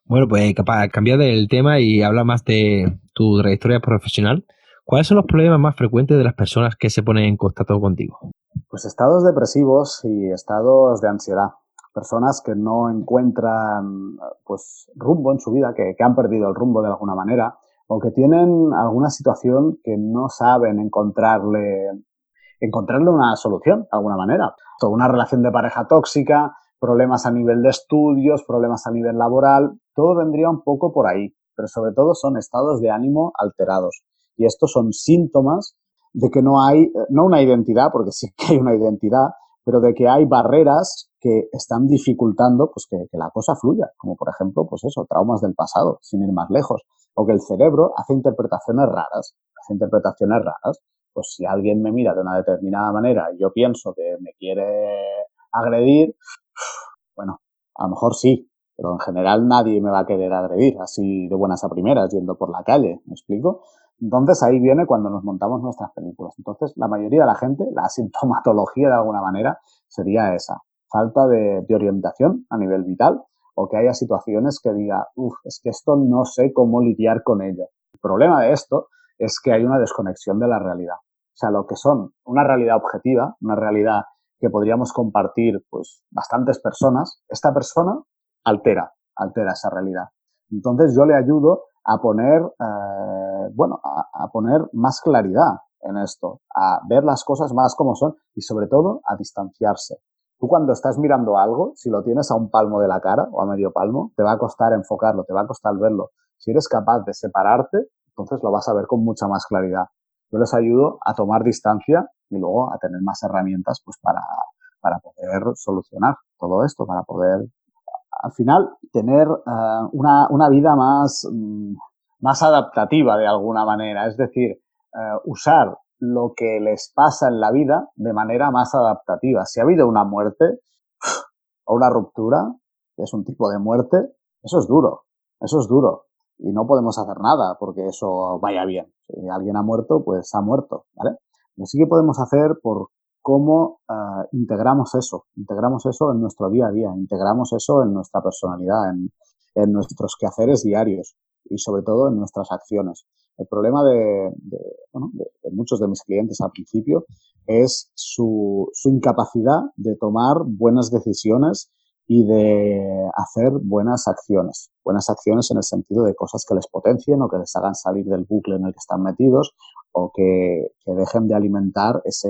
Bueno, pues capaz, cambiar del tema y habla más de tu trayectoria profesional. ¿Cuáles son los problemas más frecuentes de las personas que se ponen en contacto contigo? Pues estados depresivos y estados de ansiedad. Personas que no encuentran pues rumbo en su vida, que, han perdido el rumbo de alguna manera, o que tienen alguna situación que no saben encontrarle, encontrarle una solución de alguna manera. O una relación de pareja tóxica, problemas a nivel de estudios, problemas a nivel laboral, todo vendría un poco por ahí, pero sobre todo son estados de ánimo alterados. Y estos son síntomas de que no hay, no una identidad, porque sí que hay una identidad, pero de que hay barreras que están dificultando pues, que, la cosa fluya, como por ejemplo, pues eso, traumas del pasado, sin ir más lejos, o que el cerebro hace interpretaciones raras, hace interpretaciones raras. Pues si alguien me mira de una determinada manera y yo pienso que me quiere agredir, bueno, a lo mejor sí, pero en general nadie me va a querer agredir así de buenas a primeras yendo por la calle, ¿me explico? Entonces ahí viene cuando nos montamos nuestras películas. Entonces la mayoría de la gente, la sintomatología de alguna manera sería esa, falta de, orientación a nivel vital o que haya situaciones que diga, uff, es que esto no sé cómo lidiar con ello. El problema de esto es que hay una desconexión de la realidad. O sea, lo que son una realidad objetiva, una realidad que podríamos compartir pues bastantes personas, esta persona altera, altera esa realidad. Entonces yo le ayudo a poner, eh, bueno, a, poner más claridad en esto, a ver las cosas más como son y sobre todo a distanciarse. Tú cuando estás mirando algo, si lo tienes a un palmo de la cara o a medio palmo, te va a costar enfocarlo, te va a costar verlo. Si eres capaz de separarte, entonces lo vas a ver con mucha más claridad. Yo les ayudo a tomar distancia y luego a tener más herramientas pues para, para poder solucionar todo esto, para poder al final tener uh, una, una, vida más, um, más adaptativa de alguna manera, es decir, uh, usar lo que les pasa en la vida de manera más adaptativa. Si ha habido una muerte o una ruptura, que es un tipo de muerte, eso es duro, eso es duro. Y no podemos hacer nada porque eso vaya bien. Si alguien ha muerto, pues ha muerto, ¿vale? Lo sí que podemos hacer por cómo uh, integramos eso, integramos eso en nuestro día a día, integramos eso en nuestra personalidad, en, en nuestros quehaceres diarios y sobre todo en nuestras acciones. El problema de, de, bueno, de, muchos de mis clientes al principio es su, su, incapacidad de tomar buenas decisiones y de hacer buenas acciones. Buenas acciones en el sentido de cosas que les potencien o que les hagan salir del bucle en el que están metidos o que, que dejen de alimentar ese,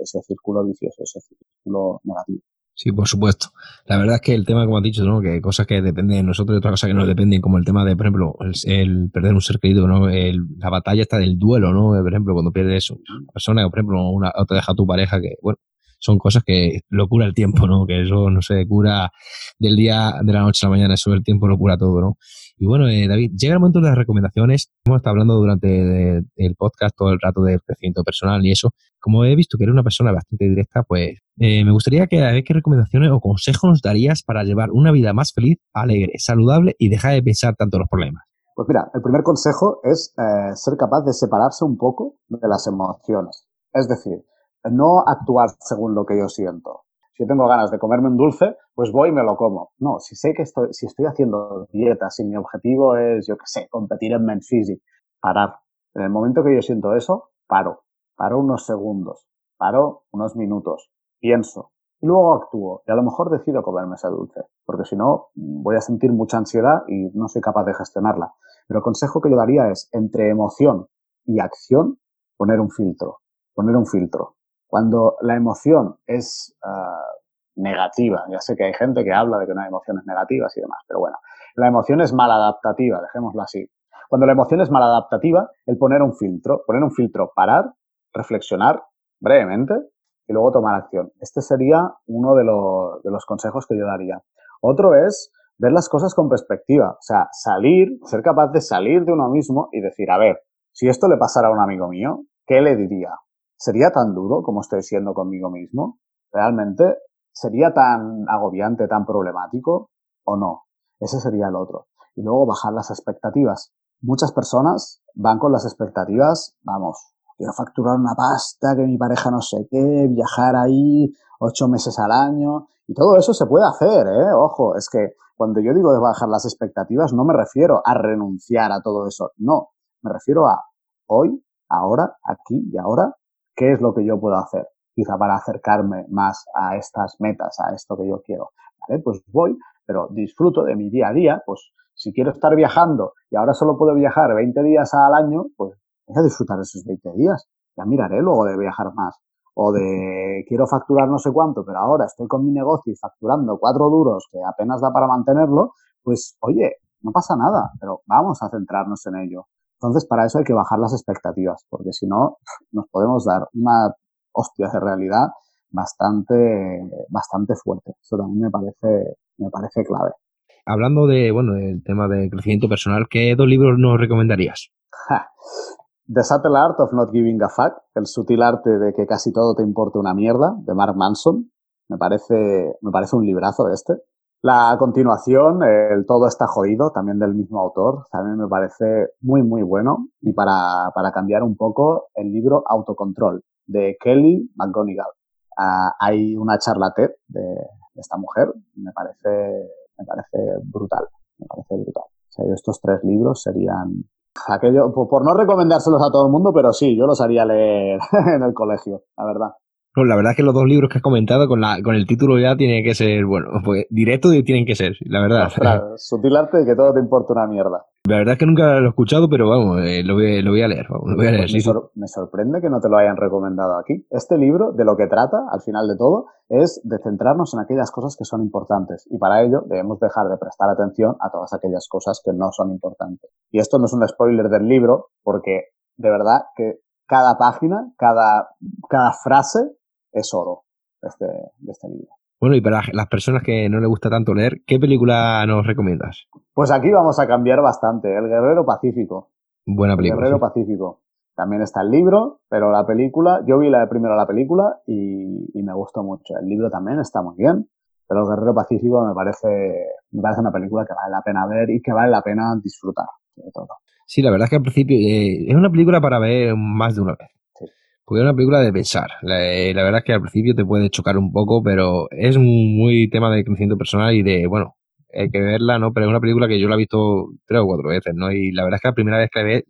ese círculo vicioso, ese círculo negativo. Sí, por supuesto. La verdad es que el tema, como has dicho, ¿no? que cosas que dependen de nosotros y otras cosas que nos dependen, como el tema de, por ejemplo, el, el perder un ser querido, ¿no? El, la batalla está del duelo, ¿no? Por ejemplo, cuando pierdes una persona, por ejemplo, una, o te deja tu pareja, que, bueno, son cosas que lo cura el tiempo, ¿no? Que eso no se cura del día, de la noche a la mañana, eso el tiempo lo cura todo, ¿no? Y bueno, eh, David, llega el momento de las recomendaciones. Hemos estado hablando durante el podcast todo el rato del crecimiento personal y eso. Como he visto que eres una persona bastante directa, pues eh, me gustaría que a ver qué recomendaciones o consejos nos darías para llevar una vida más feliz, alegre, saludable y dejar de pensar tanto los problemas. Pues mira, el primer consejo es eh, ser capaz de separarse un poco de las emociones. Es decir, no actuar según lo que yo siento. Si yo tengo ganas de comerme un dulce, pues voy y me lo como. No, si sé que estoy, si estoy haciendo dieta, si mi objetivo es, yo qué sé, competir en men's physique, parar. En el momento que yo siento eso, paro. Paro unos segundos. Paro unos minutos. Pienso. Y luego actúo. Y a lo mejor decido comerme ese dulce. Porque si no, voy a sentir mucha ansiedad y no soy capaz de gestionarla. Pero el consejo que yo daría es, entre emoción y acción, poner un filtro. Poner un filtro. Cuando la emoción es uh, negativa, ya sé que hay gente que habla de que no hay emociones negativas y demás, pero bueno, la emoción es maladaptativa, dejémoslo así. Cuando la emoción es maladaptativa, el poner un filtro, poner un filtro, parar, reflexionar brevemente y luego tomar acción. Este sería uno de, de los consejos que yo daría. Otro es ver las cosas con perspectiva, o sea, salir, ser capaz de salir de uno mismo y decir, a ver, si esto le pasara a un amigo mío, ¿qué le diría? ¿Sería tan duro como estoy siendo conmigo mismo? ¿Realmente sería tan agobiante, tan problemático o no? Ese sería el otro. Y luego bajar las expectativas. Muchas personas van con las expectativas, vamos, quiero facturar una pasta, que mi pareja no sé qué, viajar ahí ocho meses al año. Y todo eso se puede hacer, ¿eh? Ojo, es que cuando yo digo de bajar las expectativas no me refiero a renunciar a todo eso, no, me refiero a hoy, ahora, aquí y ahora, ¿Qué es lo que yo puedo hacer? Quizá para acercarme más a estas metas, a esto que yo quiero. ¿Vale? Pues voy, pero disfruto de mi día a día. Pues si quiero estar viajando y ahora solo puedo viajar 20 días al año, pues voy a disfrutar esos 20 días. Ya miraré luego de viajar más. o de quiero facturar no sé cuánto, pero ahora estoy con mi negocio y facturando cuatro duros que apenas da para mantenerlo, pues oye, no pasa nada, pero vamos a centrarnos en ello. Entonces, para eso hay que bajar las expectativas, porque si no, nos podemos dar una hostia de realidad bastante, bastante fuerte. Eso también me parece, me parece clave. Hablando de, bueno, del tema de crecimiento personal, ¿qué dos libros nos recomendarías? The Subtle Art of Not Giving a Fuck, el sutil arte de que casi todo te importe una mierda, de Mark Manson. Me parece, me parece un librazo este. La continuación, el Todo está jodido, también del mismo autor, también me parece muy, muy bueno. Y para, para cambiar un poco, el libro Autocontrol, de Kelly McGonigal. Ah, hay una charla de, esta mujer, me parece, me parece brutal, me parece brutal. O sea, estos tres libros serían aquello, por no recomendárselos a todo el mundo, pero sí, yo los haría leer en el colegio, la verdad. Pues la verdad es que los dos libros que has comentado con, la, con el título ya tiene que ser, bueno, pues directo tienen que ser, la verdad. Claro, sutil arte de que todo te importa una mierda. La verdad es que nunca lo he escuchado, pero vamos, eh, lo, voy, lo, voy, a leer. lo voy a leer pues me, sorprende que no te lo hayan recomendado aquí. Este libro, de lo que trata, al final de todo, es de centrarnos en aquellas cosas que son importantes. Y para ello debemos dejar de prestar atención a todas aquellas cosas que no son importantes. Y esto no es un spoiler del libro, porque de verdad que cada página, cada, cada frase es oro de este, de este libro. Bueno, y para las personas que no les gusta tanto leer, ¿qué película nos recomiendas? Pues aquí vamos a cambiar bastante. El Guerrero Pacífico. Buena película. El Guerrero Pacífico. También está el libro, pero la película, yo vi la de primero la película y, me gustó mucho. El libro también está muy bien, pero El Guerrero Pacífico me parece, me parece una película que vale la pena ver y que vale la pena disfrutar, sobre todo. Sí, la verdad es que al principio eh, es una película para ver más de una vez. Porque es una película de pensar. Eh, la, verdad es que al principio te puede chocar un poco, pero es muy tema de crecimiento personal y de, bueno, hay que verla, ¿no? Pero es una película que yo la he visto tres o cuatro veces, ¿no? Y la verdad es que la primera vez que la ves,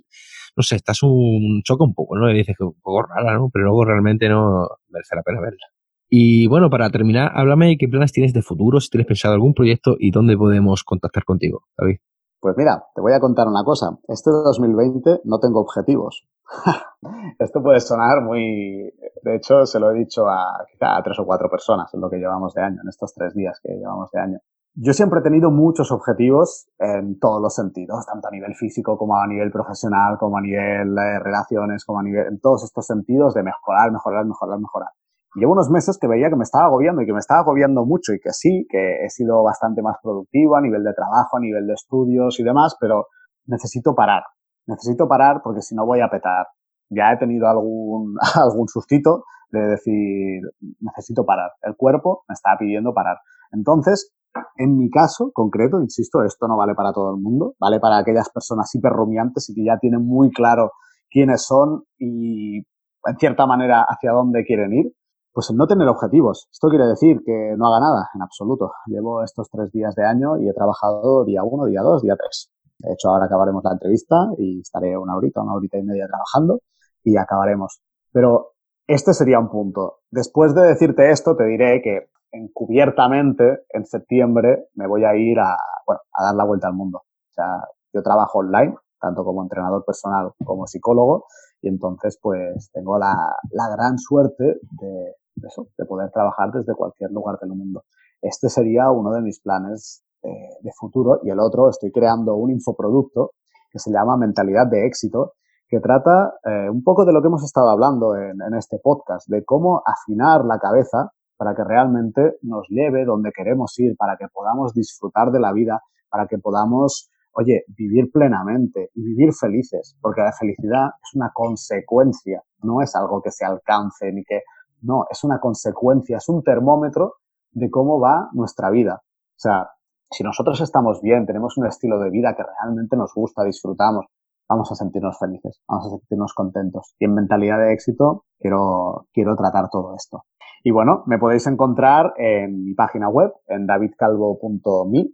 no sé, estás un choca un poco, ¿no? Y dices que es un poco rara, ¿no? Pero luego realmente no merece la pena verla. Y bueno, para terminar, háblame qué planes tienes de futuro, si tienes pensado algún proyecto y dónde podemos contactar contigo, David. Pues mira, te voy a contar una cosa. Este 2020 no tengo objetivos. Esto puede sonar muy... De hecho, se lo he dicho a quizá a tres o cuatro personas en lo que llevamos de año, en estos tres días que llevamos de año. Yo siempre he tenido muchos objetivos en todos los sentidos, tanto a nivel físico como a nivel profesional, como a nivel de relaciones, como a nivel, en todos estos sentidos de mejorar, mejorar, mejorar, mejorar. Llevo unos meses que veía que me estaba agobiando y que me estaba agobiando mucho y que sí, que he sido bastante más productivo a nivel de trabajo, a nivel de estudios y demás, pero necesito parar. Necesito parar porque si no voy a petar. Ya he tenido algún, algún sustito de decir, necesito parar. El cuerpo me está pidiendo parar. Entonces, en mi caso concreto, insisto, esto no vale para todo el mundo, vale para aquellas personas hiperrumiantes y que ya tienen muy claro quiénes son y, en cierta manera, hacia dónde quieren ir. Pues el no tener objetivos. Esto quiere decir que no haga nada, en absoluto. Llevo estos tres días de año y he trabajado día uno, día dos, día tres. De hecho, ahora acabaremos la entrevista y estaré una horita, una horita y media trabajando y acabaremos. Pero este sería un punto. Después de decirte esto, te diré que encubiertamente en septiembre me voy a ir a, bueno, a dar la vuelta al mundo. O sea, yo trabajo online, tanto como entrenador personal como psicólogo, y entonces pues tengo la, la gran suerte de, eso, de poder trabajar desde cualquier lugar del mundo. Este sería uno de mis planes de, futuro y el otro, estoy creando un infoproducto que se llama Mentalidad de Éxito, que trata eh, un poco de lo que hemos estado hablando en este podcast, de cómo afinar la cabeza para que realmente nos lleve donde queremos ir, para que podamos disfrutar de la vida, para que podamos, oye, vivir plenamente y vivir felices, porque la felicidad es una consecuencia, no es algo que se alcance ni que, no, es una consecuencia, es un termómetro de cómo va nuestra vida. O sea, si nosotros estamos bien, tenemos un estilo de vida que realmente nos gusta, disfrutamos, vamos a sentirnos felices, vamos a sentirnos contentos. Y en mentalidad de éxito quiero, quiero tratar todo esto. Y bueno, me podéis encontrar en mi página web, en davidcalvo.me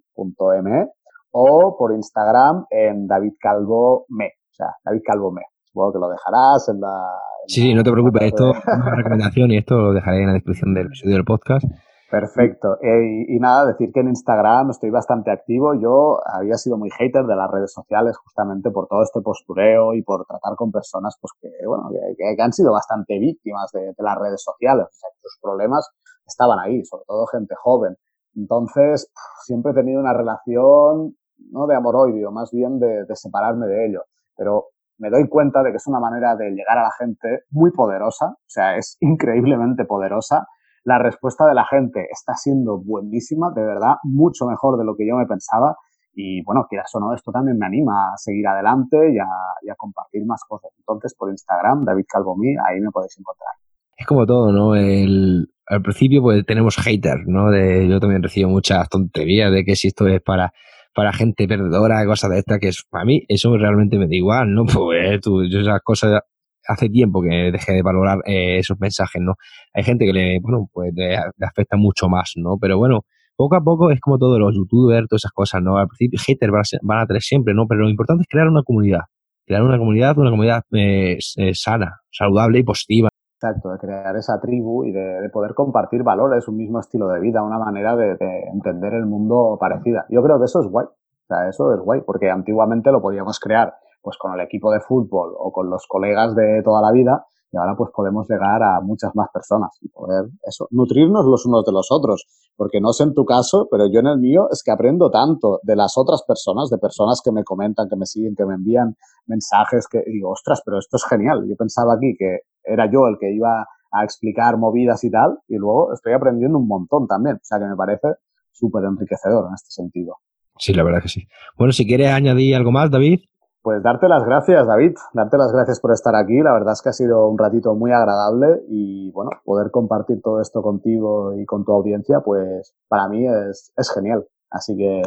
o por Instagram en davidcalvome, o sea, davidcalvome. Supongo que lo dejarás en la... sí, sí, no te preocupes, esto es una recomendación y esto lo dejaré en la descripción del episodio del podcast. Perfecto. Eh, y, nada, decir que en Instagram estoy bastante activo. Yo había sido muy hater de las redes sociales justamente por todo este postureo y por tratar con personas pues que, bueno, que, han sido bastante víctimas de, las redes sociales. O sea, que sus problemas estaban ahí, sobre todo gente joven. Entonces, siempre he tenido una relación, no de amor-odio, más bien de, de separarme de ello. Pero me doy cuenta de que es una manera de llegar a la gente muy poderosa, o sea, es increíblemente poderosa la respuesta de la gente está siendo buenísima, de verdad, mucho mejor de lo que yo me pensaba. Y bueno, quieras o no, esto también me anima a seguir adelante y a, compartir más cosas. Entonces, por Instagram, David Calvomí, ahí me podéis encontrar. Es como todo, ¿no? El, al principio pues tenemos haters, ¿no? De, yo también recibo muchas tonterías de que si esto es para, para gente perdedora, cosas de estas, que es, para mí eso realmente me da igual, ¿no? Pues tú, yo esas cosas hace tiempo que dejé de valorar eh, esos mensajes, ¿no? Hay gente que le, bueno, pues le, afecta mucho más, ¿no? Pero bueno, poco a poco es como todos los youtubers, todas esas cosas, ¿no? Al principio haters van a, tener siempre, ¿no? Pero lo importante es crear una comunidad. Crear una comunidad, una comunidad eh, eh, sana, saludable y positiva. Exacto, de crear esa tribu y de, poder compartir valores, un mismo estilo de vida, una manera de, de, entender el mundo parecida. Yo creo que eso es guay. O sea, eso es guay, porque antiguamente lo podíamos crear pues con el equipo de fútbol o con los colegas de toda la vida y ahora pues podemos llegar a muchas más personas y poder eso, nutrirnos los unos de los otros, porque no sé en tu caso, pero yo en el mío es que aprendo tanto de las otras personas, de personas que me comentan, que me siguen, que me envían mensajes, que digo, ostras, pero esto es genial. Yo pensaba aquí que era yo el que iba a explicar movidas y tal, y luego estoy aprendiendo un montón también, o sea que me parece súper enriquecedor en este sentido. Sí, la verdad que sí. Bueno, si quieres añadir algo más, David. Pues darte las gracias, David, darte las gracias por estar aquí. La verdad es que ha sido un ratito muy agradable y bueno, poder compartir todo esto contigo y con tu audiencia, pues para mí es, es genial. Así que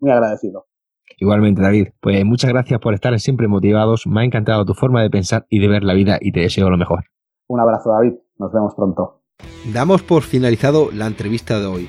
muy agradecido. Igualmente, David, pues muchas gracias por estar siempre motivados. Me ha encantado tu forma de pensar y de ver la vida y te deseo lo mejor. Un abrazo, David. Nos vemos pronto. Damos por finalizado la entrevista de hoy.